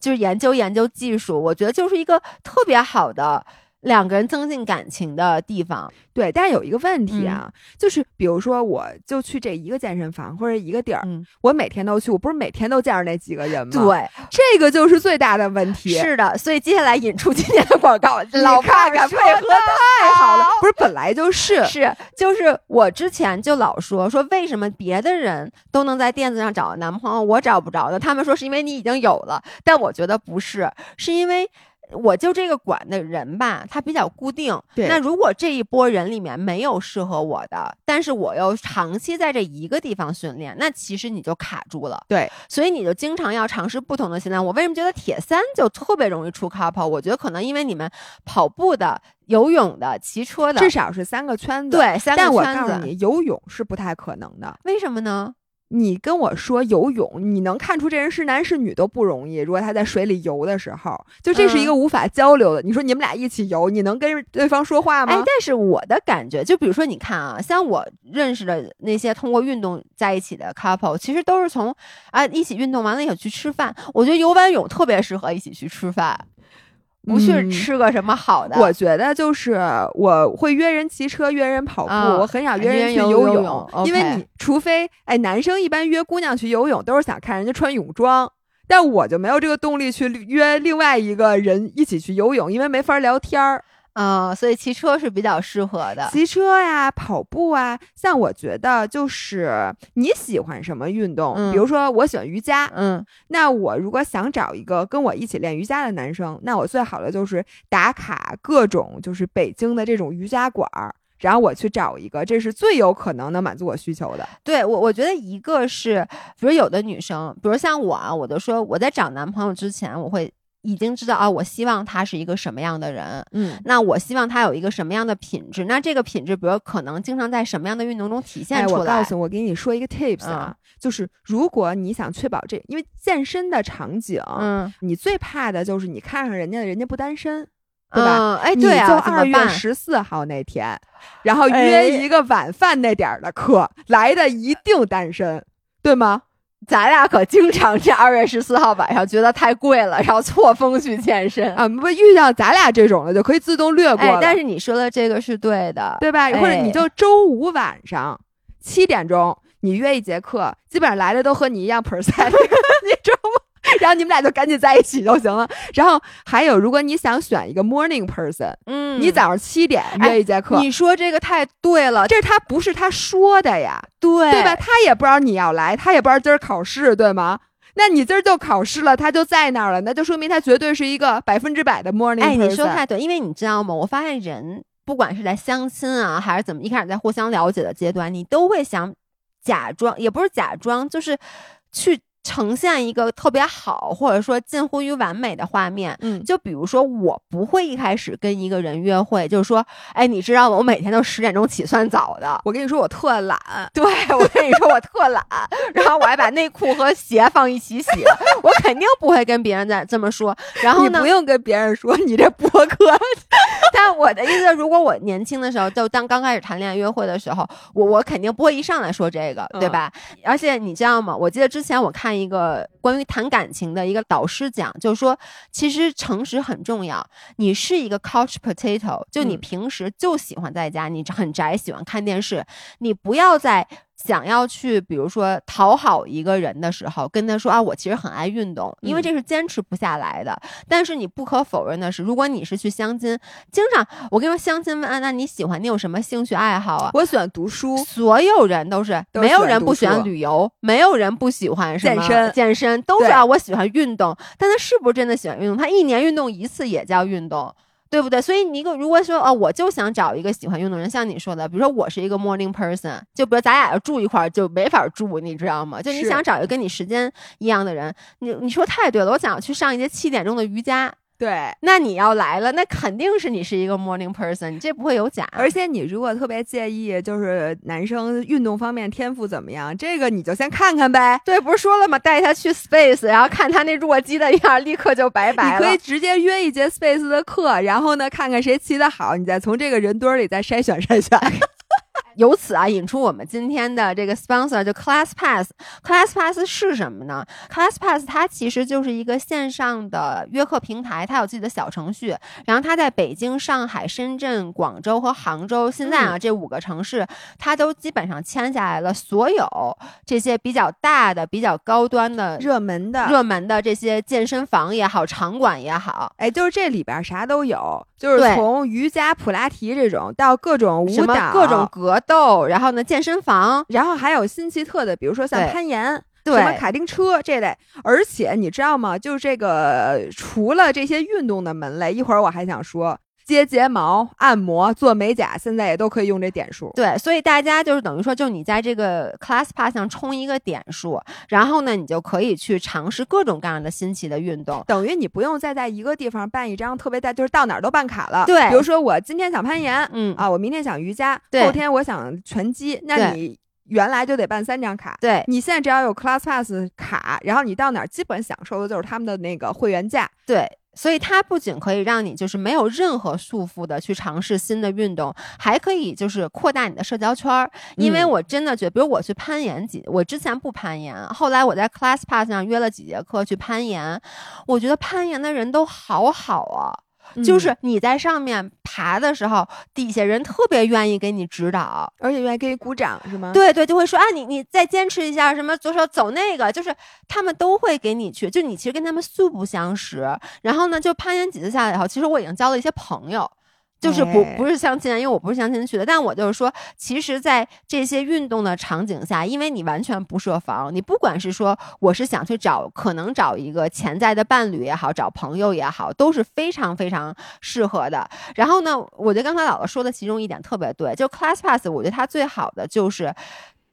就是研究研究技术，我觉得就是一个特别好的两个人增进感情的地方。对，但是有一个问题嗯啊，就是比如说，我就去这一个健身房或者一个地儿，嗯，我每天都去，我不是每天都见着那几个人吗？，对，这个就是最大的问题。是的，所以接下来引出今天的广告，老看看配合太好了，不是本来就是。是，就是我之前就老说说为什么别的人都能在垫子上找到男朋友，我找不着的？他们说是因为你已经有了，但我觉得不是，是因为。我就这个馆的人吧，他比较固定。对那如果这一波人里面没有适合我的，但是我又长期在这一个地方训练，那其实你就卡住了。对，所以你就经常要尝试不同的训练。我为什么觉得铁三就特别容易出 couple？我觉得可能因为你们跑步的、游泳的、骑车的，至少是三个圈子。，对三个但我告诉你，游泳是不太可能的。为什么呢？你跟我说游泳，你能看出这人是男是女都不容易。如果他在水里游的时候，就这是一个无法交流的。你说你们俩一起游，你能跟对方说话吗？哎，但是我的感觉，就比如说，你看啊，像我认识的那些通过运动在一起的 couple，其实都是从啊一起运动完了以后去吃饭。我觉得游完泳特别适合一起去吃饭。不去吃个什么好的，我觉得就是我会约人骑车，约人跑步，我很少约人去游泳，因为你除非哎，男生一般约姑娘去游泳都是想看人家穿泳装，但我就没有这个动力去约另外一个人一起去游泳，因为没法聊天儿。啊，所以骑车是比较适合的。骑车呀，跑步啊，像我觉得就是你喜欢什么运动？比如说我喜欢瑜伽，嗯，那我如果想找一个跟我一起练瑜伽的男生，那我最好的就是打卡各种就是北京的这种瑜伽馆儿，然后我去找一个，这是最有可能能满足我需求的。对我，我觉得一个是，比如有的女生，比如像我啊，我就说我在找男朋友之前，我会。已经知道啊，我希望他是一个什么样的人，嗯，那我希望他有一个什么样的品质，那这个品质，比如可能经常在什么样的运动中体现出来？我告诉我给你说一个 tips 啊，就是如果你想确保这，因为健身的场景，嗯，你最怕的就是你看上人家，人家不单身，对吧？哎，对啊，就二月十四号那天，然后约一个晚饭那点儿的课，来的一定单身，对吗？咱俩可经常这二月十四号晚上觉得太贵了，然后错峰去健身啊！不遇到咱俩这种的就可以自动略过。但是你说的这个是对的，对吧？或者你就周五晚上七点钟你约一节课，基本上来的都和你一样 percent，*laughs* 你知道吗？然后你们俩就赶紧在一起就行了。然后还有，如果你想选一个 morning person，嗯，你早上七点约一节课。你说这个太对了，这是他不是他说的呀，对对吧？他也不知道你要来，他也不知道今儿考试，对吗？那你今儿就考试了，他就在那儿了，那就说明他绝对是一个百分之百的 morning。哎，你说太对，因为你知道吗？我发现人不管是在相亲啊，还是怎么，一开始在互相了解的阶段，你都会想假装，也不是假装，就是去。呈现一个特别好，或者说近乎于完美的画面。嗯，就比如说，我不会一开始跟一个人约会，就是说，哎，你知道吗？我每天都十点钟起算早的。我跟你说，我特懒。对，我跟你说，我特懒。*laughs* 然后我还把内裤和鞋放一起洗。我肯定不会跟别人在这么说。然后呢？不用跟别人说，你这播客。*laughs* 但我的意思，如果我年轻的时候，就当刚开始谈恋爱约会的时候，我我肯定不会一上来说这个，对吧？而且你知道吗？我记得之前我看。一个关于谈感情的一个导师讲，就是说，其实诚实很重要。你是一个 couch potato，就你平时就喜欢在家，你很宅，喜欢看电视，你不要在。想要去，比如说讨好一个人的时候，跟他说啊，我其实很爱运动，因为这是坚持不下来的。但是你不可否认的是，如果你是去相亲，经常我跟你说，相亲问啊，那你喜欢你有什么兴趣爱好啊？我喜欢读书，所有人都是，没有人不喜欢旅游，没有人不喜欢健身，健身都是啊，我喜欢运动。但他是不是真的喜欢运动？他一年运动一次也叫运动。对不对？所以你个如果说哦，我就想找一个喜欢运动人，像你说的，比如说我是一个 morning person，就比如咱俩要住一块儿就没法住，你知道吗？就你想找一个跟你时间一样的人，你你说太对了，我想要去上一节七点钟的瑜伽。对，那你要来了，那肯定是你是一个 morning person，你这不会有假。而且你如果特别介意，就是男生运动方面天赋怎么样，这个你就先看看呗。对，不是说了吗？带他去 space，然后看他那弱鸡的样，立刻就拜拜了。你可以直接约一节 space 的课，然后呢，看看谁骑得好，你再从这个人堆里再筛选筛选。*laughs* 由此啊，引出我们今天的这个 sponsor，就 Class Pass。Class Pass 是什么呢？Class Pass 它其实就是一个线上的约课平台，它有自己的小程序。然后它在北京、上海、深圳、广州和杭州，现在啊这五个城市，它都基本上签下来了所有这些比较大的、比较高端的、热门的、热门的这些健身房也好、场馆也好，哎，就是这里边啥都有，就是从瑜伽、普拉提这种到各种舞蹈、各种格。斗，然后呢，健身房，然后还有新奇特的，比如说像攀岩，什么卡丁车这类。而且你知道吗？就是这个，除了这些运动的门类，一会儿我还想说。接睫毛、按摩、做美甲，现在也都可以用这点数。对，所以大家就是等于说，就你在这个 Class Pass 上充一个点数，然后呢，你就可以去尝试各种各样的新奇的运动。等于你不用再在一个地方办一张特别大，就是到哪儿都办卡了。对，比如说我今天想攀岩，嗯啊，我明天想瑜伽，后天我想拳击，那你。原来就得办三张卡。对你现在只要有 ClassPass 卡，然后你到哪儿基本享受的就是他们的那个会员价。对。所以它不仅可以让你就是没有任何束缚的去尝试新的运动，还可以就是扩大你的社交圈儿。因为嗯我真的觉得，比如我去攀岩几，我之前不攀岩，后来我在 ClassPass 上约了几节课去攀岩，我觉得攀岩的人都好好啊。就是你在上面爬的时候，底下人特别愿意给你指导，而且愿意给你鼓掌是吗？，对对，就会说啊，你你再坚持一下，什么左手走那个，就是他们都会给你去，就你其实跟他们素不相识。然后呢，就攀岩几次下来以后，其实我已经交了一些朋友。就是不哎。不是相亲，因为我不是相亲去的，但我就是说，其实，在这些运动的场景下，因为你完全不设防，你不管是说我是想去找可能找一个潜在的伴侣也好，找朋友也好，都是非常非常适合的。然后呢，我觉得刚才姥姥说的其中一点特别对，就 ClassPass，我觉得它最好的就是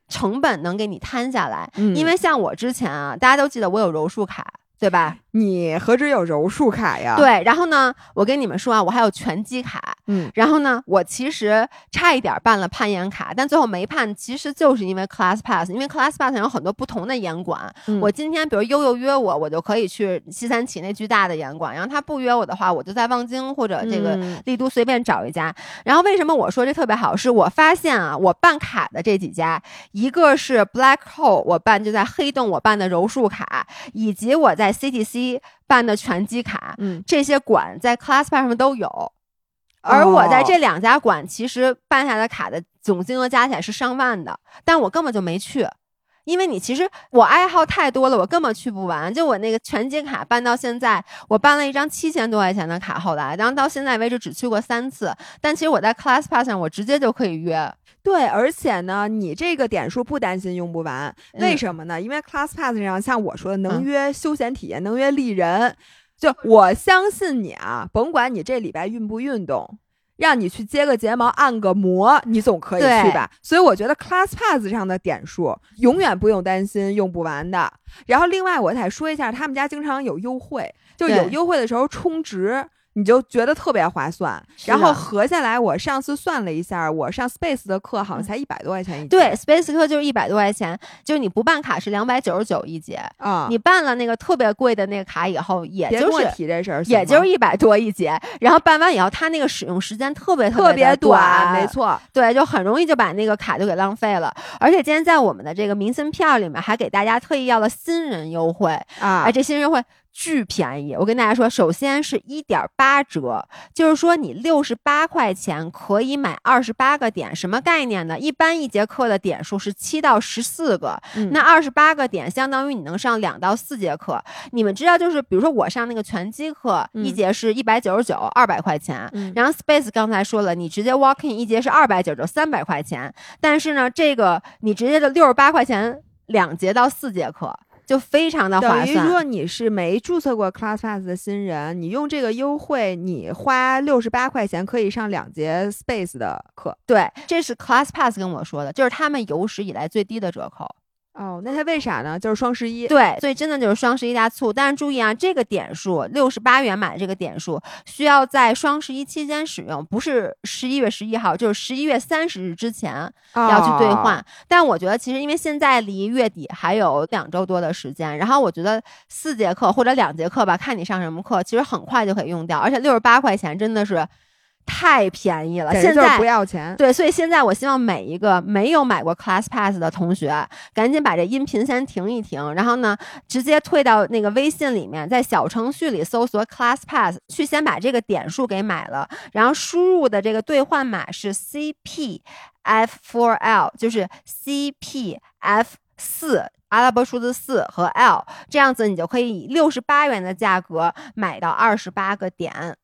成本能给你摊下来，嗯。因为像我之前啊，大家都记得我有柔术卡，对吧？你何止有柔术卡呀？，对，然后呢，我跟你们说啊，我还有拳击卡，嗯，然后呢，我其实差一点办了攀岩卡，但最后没办，其实就是因为 ClassPass，因为 ClassPass 有很多不同的岩馆。嗯我今天比如悠悠约我，我就可以去西三旗那巨大的岩馆，然后他不约我的话，我就在望京或者这个嗯丽都随便找一家。然后为什么我说这特别好？是我发现啊，我办卡的这几家，一个是 Black Hole，我办就在黑洞我办的柔术卡，以及我在 CTC 办的拳击卡，嗯，这些馆在 ClassPass 上面都有。而我在哦这两家馆，其实办下的卡的总金额加起来是上万的，但我根本就没去，因为你其实我爱好太多了，我根本去不完。就我那个拳击卡办到现在，我办了一张七千多块钱的卡，后来，然后到现在为止只去过三次。但其实我在 ClassPass 上，我直接就可以约。对，而且呢，你这个点数不担心用不完，为嗯什么呢？因为 ClassPass 上像我说的，能嗯约休闲体验，能约丽人。就我相信你啊，甭管你这礼拜运不运动，让你去接个睫毛、按个摩，你总可以去吧。所以我觉得 ClassPass 上的点数永远不用担心用不完的。然后另外我再说一下，他们家经常有优惠，就有优惠的时候充值。你就觉得特别划算，然后合下来，我上次算了一下，我上 Space 的课好像才一百多块钱一节。对，Space 课就是一百多块钱，就是你不办卡是两百九十九一节，啊，你办了那个特别贵的那个卡以后，也就是提这事儿，也就是一百多一节，然后办完以后，它那个使用时间特别特别短，没，错。对，就很容易就把那个卡就给浪费了。而且今天在我们的这个明信片里面，还给大家特意要了新人优惠，啊哎，，这新人优惠巨便宜。我跟大家说，首先是一点八折，就是说你六十八块钱可以买二十八个点，什么概念呢？一般一节课的点数是七到十四个，嗯那二十八个点相当于你能上两到四节课。你们知道，就是比如说我上那个拳击课，嗯一节是一百九十九，二百块钱。嗯然后 Space 刚才说了，你直接 walk in 一节是二百九十九，三百块钱。但是呢，这个你直接就六十八块钱两节到四节课，就非常的划等于，如。果你是没注册过 ClassPass 的新人，你用这个优惠，你花六十八块钱可以上两节 Space 的课。对，这是 ClassPass 跟我说的，就是他们有史以来最低的折扣。哦，那它为啥呢？就是双十一。对，所以真的就是双十一大促。但是注意啊，这个点数六十八元买的这个点数，需要在双十一期间使用，不是十一月十一号，就是十一月三十日之前要去兑换。哦但我觉得其实因为现在离月底还有两周多的时间，然后我觉得四节课或者两节课吧，看你上什么课，其实很快就可以用掉，而且六十八块钱真的是太便宜了。现在不要钱。对，所以现在我希望每一个没有买过 ClassPass 的同学，赶紧把这音频先停一停，然后呢，直接退到那个微信里面，在小程序里搜索 ClassPass，去先把这个点数给买了，然后输入的这个兑换码是 CPF4L，就是 CPF 四。阿拉伯数字四和 L，这样子你就可以以六十八元的价格买到二十八个点。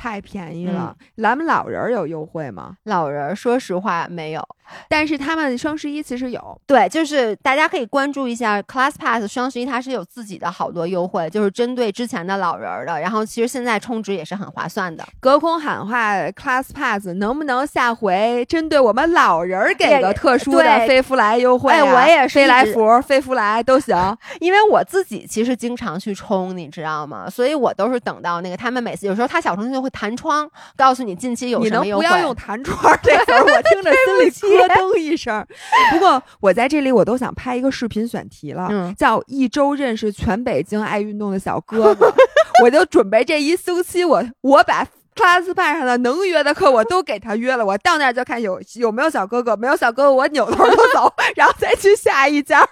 太便宜了。咱们老人儿有优惠吗？老人儿说实话没有，但是他们双十一其实有。对，就是大家可以关注一下 ClassPass 双十一，它是有自己的好多优惠，就是针对之前的老人儿的。然后其实现在充值也是很划算的。隔空喊话 ClassPass 能不能下回针对我们老人儿给个特殊的飞福来优惠、啊？哎我也是飞来福、飞福来都行。*laughs* 因为我自己其实经常去充，你知道吗？所以我都是等到那个他们每次有时候他小程序会会弹窗，告诉你近期有什么优惠。不要用“弹窗”这词儿？我听着心里 *laughs* 咯噔一声。不过我在这里我都想拍一个视频选题了，嗯叫“一周认识全北京爱运动的小哥哥”，*laughs* 我就准备这一星期我我把。class 班上的能约的课我都给他约了，我到那儿就看有有没有小哥哥，没有小哥哥我扭头就走，*laughs* 然后再去下一家。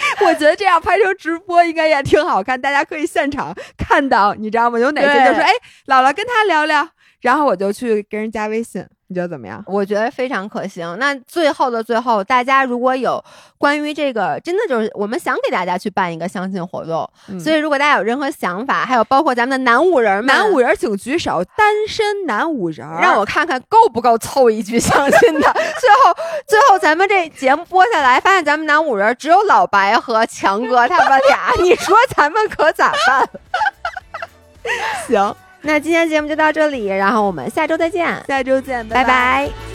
*laughs* 我觉得这样拍成直播应该也挺好看，大家可以现场看到，你知道吗？有哪些就说对哎，姥姥跟他聊聊，然后我就去跟人加微信，你觉得怎么样？我觉得非常可行。那最后的最后，大家如果有关于这个，真的就是我们想给大家去办一个相亲活动，所以如果大家有任何想法，还有包括咱们的男五人们，男五人请举手，单身男五人，让我看看够不够凑一局相亲的。*laughs* 最后，最后咱们这节目播下来，发现咱们男五人只有老白和强哥他们俩，*laughs* 你说咱们可咋办？*laughs* 行，那今天节目就到这里，然后我们下周再见，下周见，拜拜。拜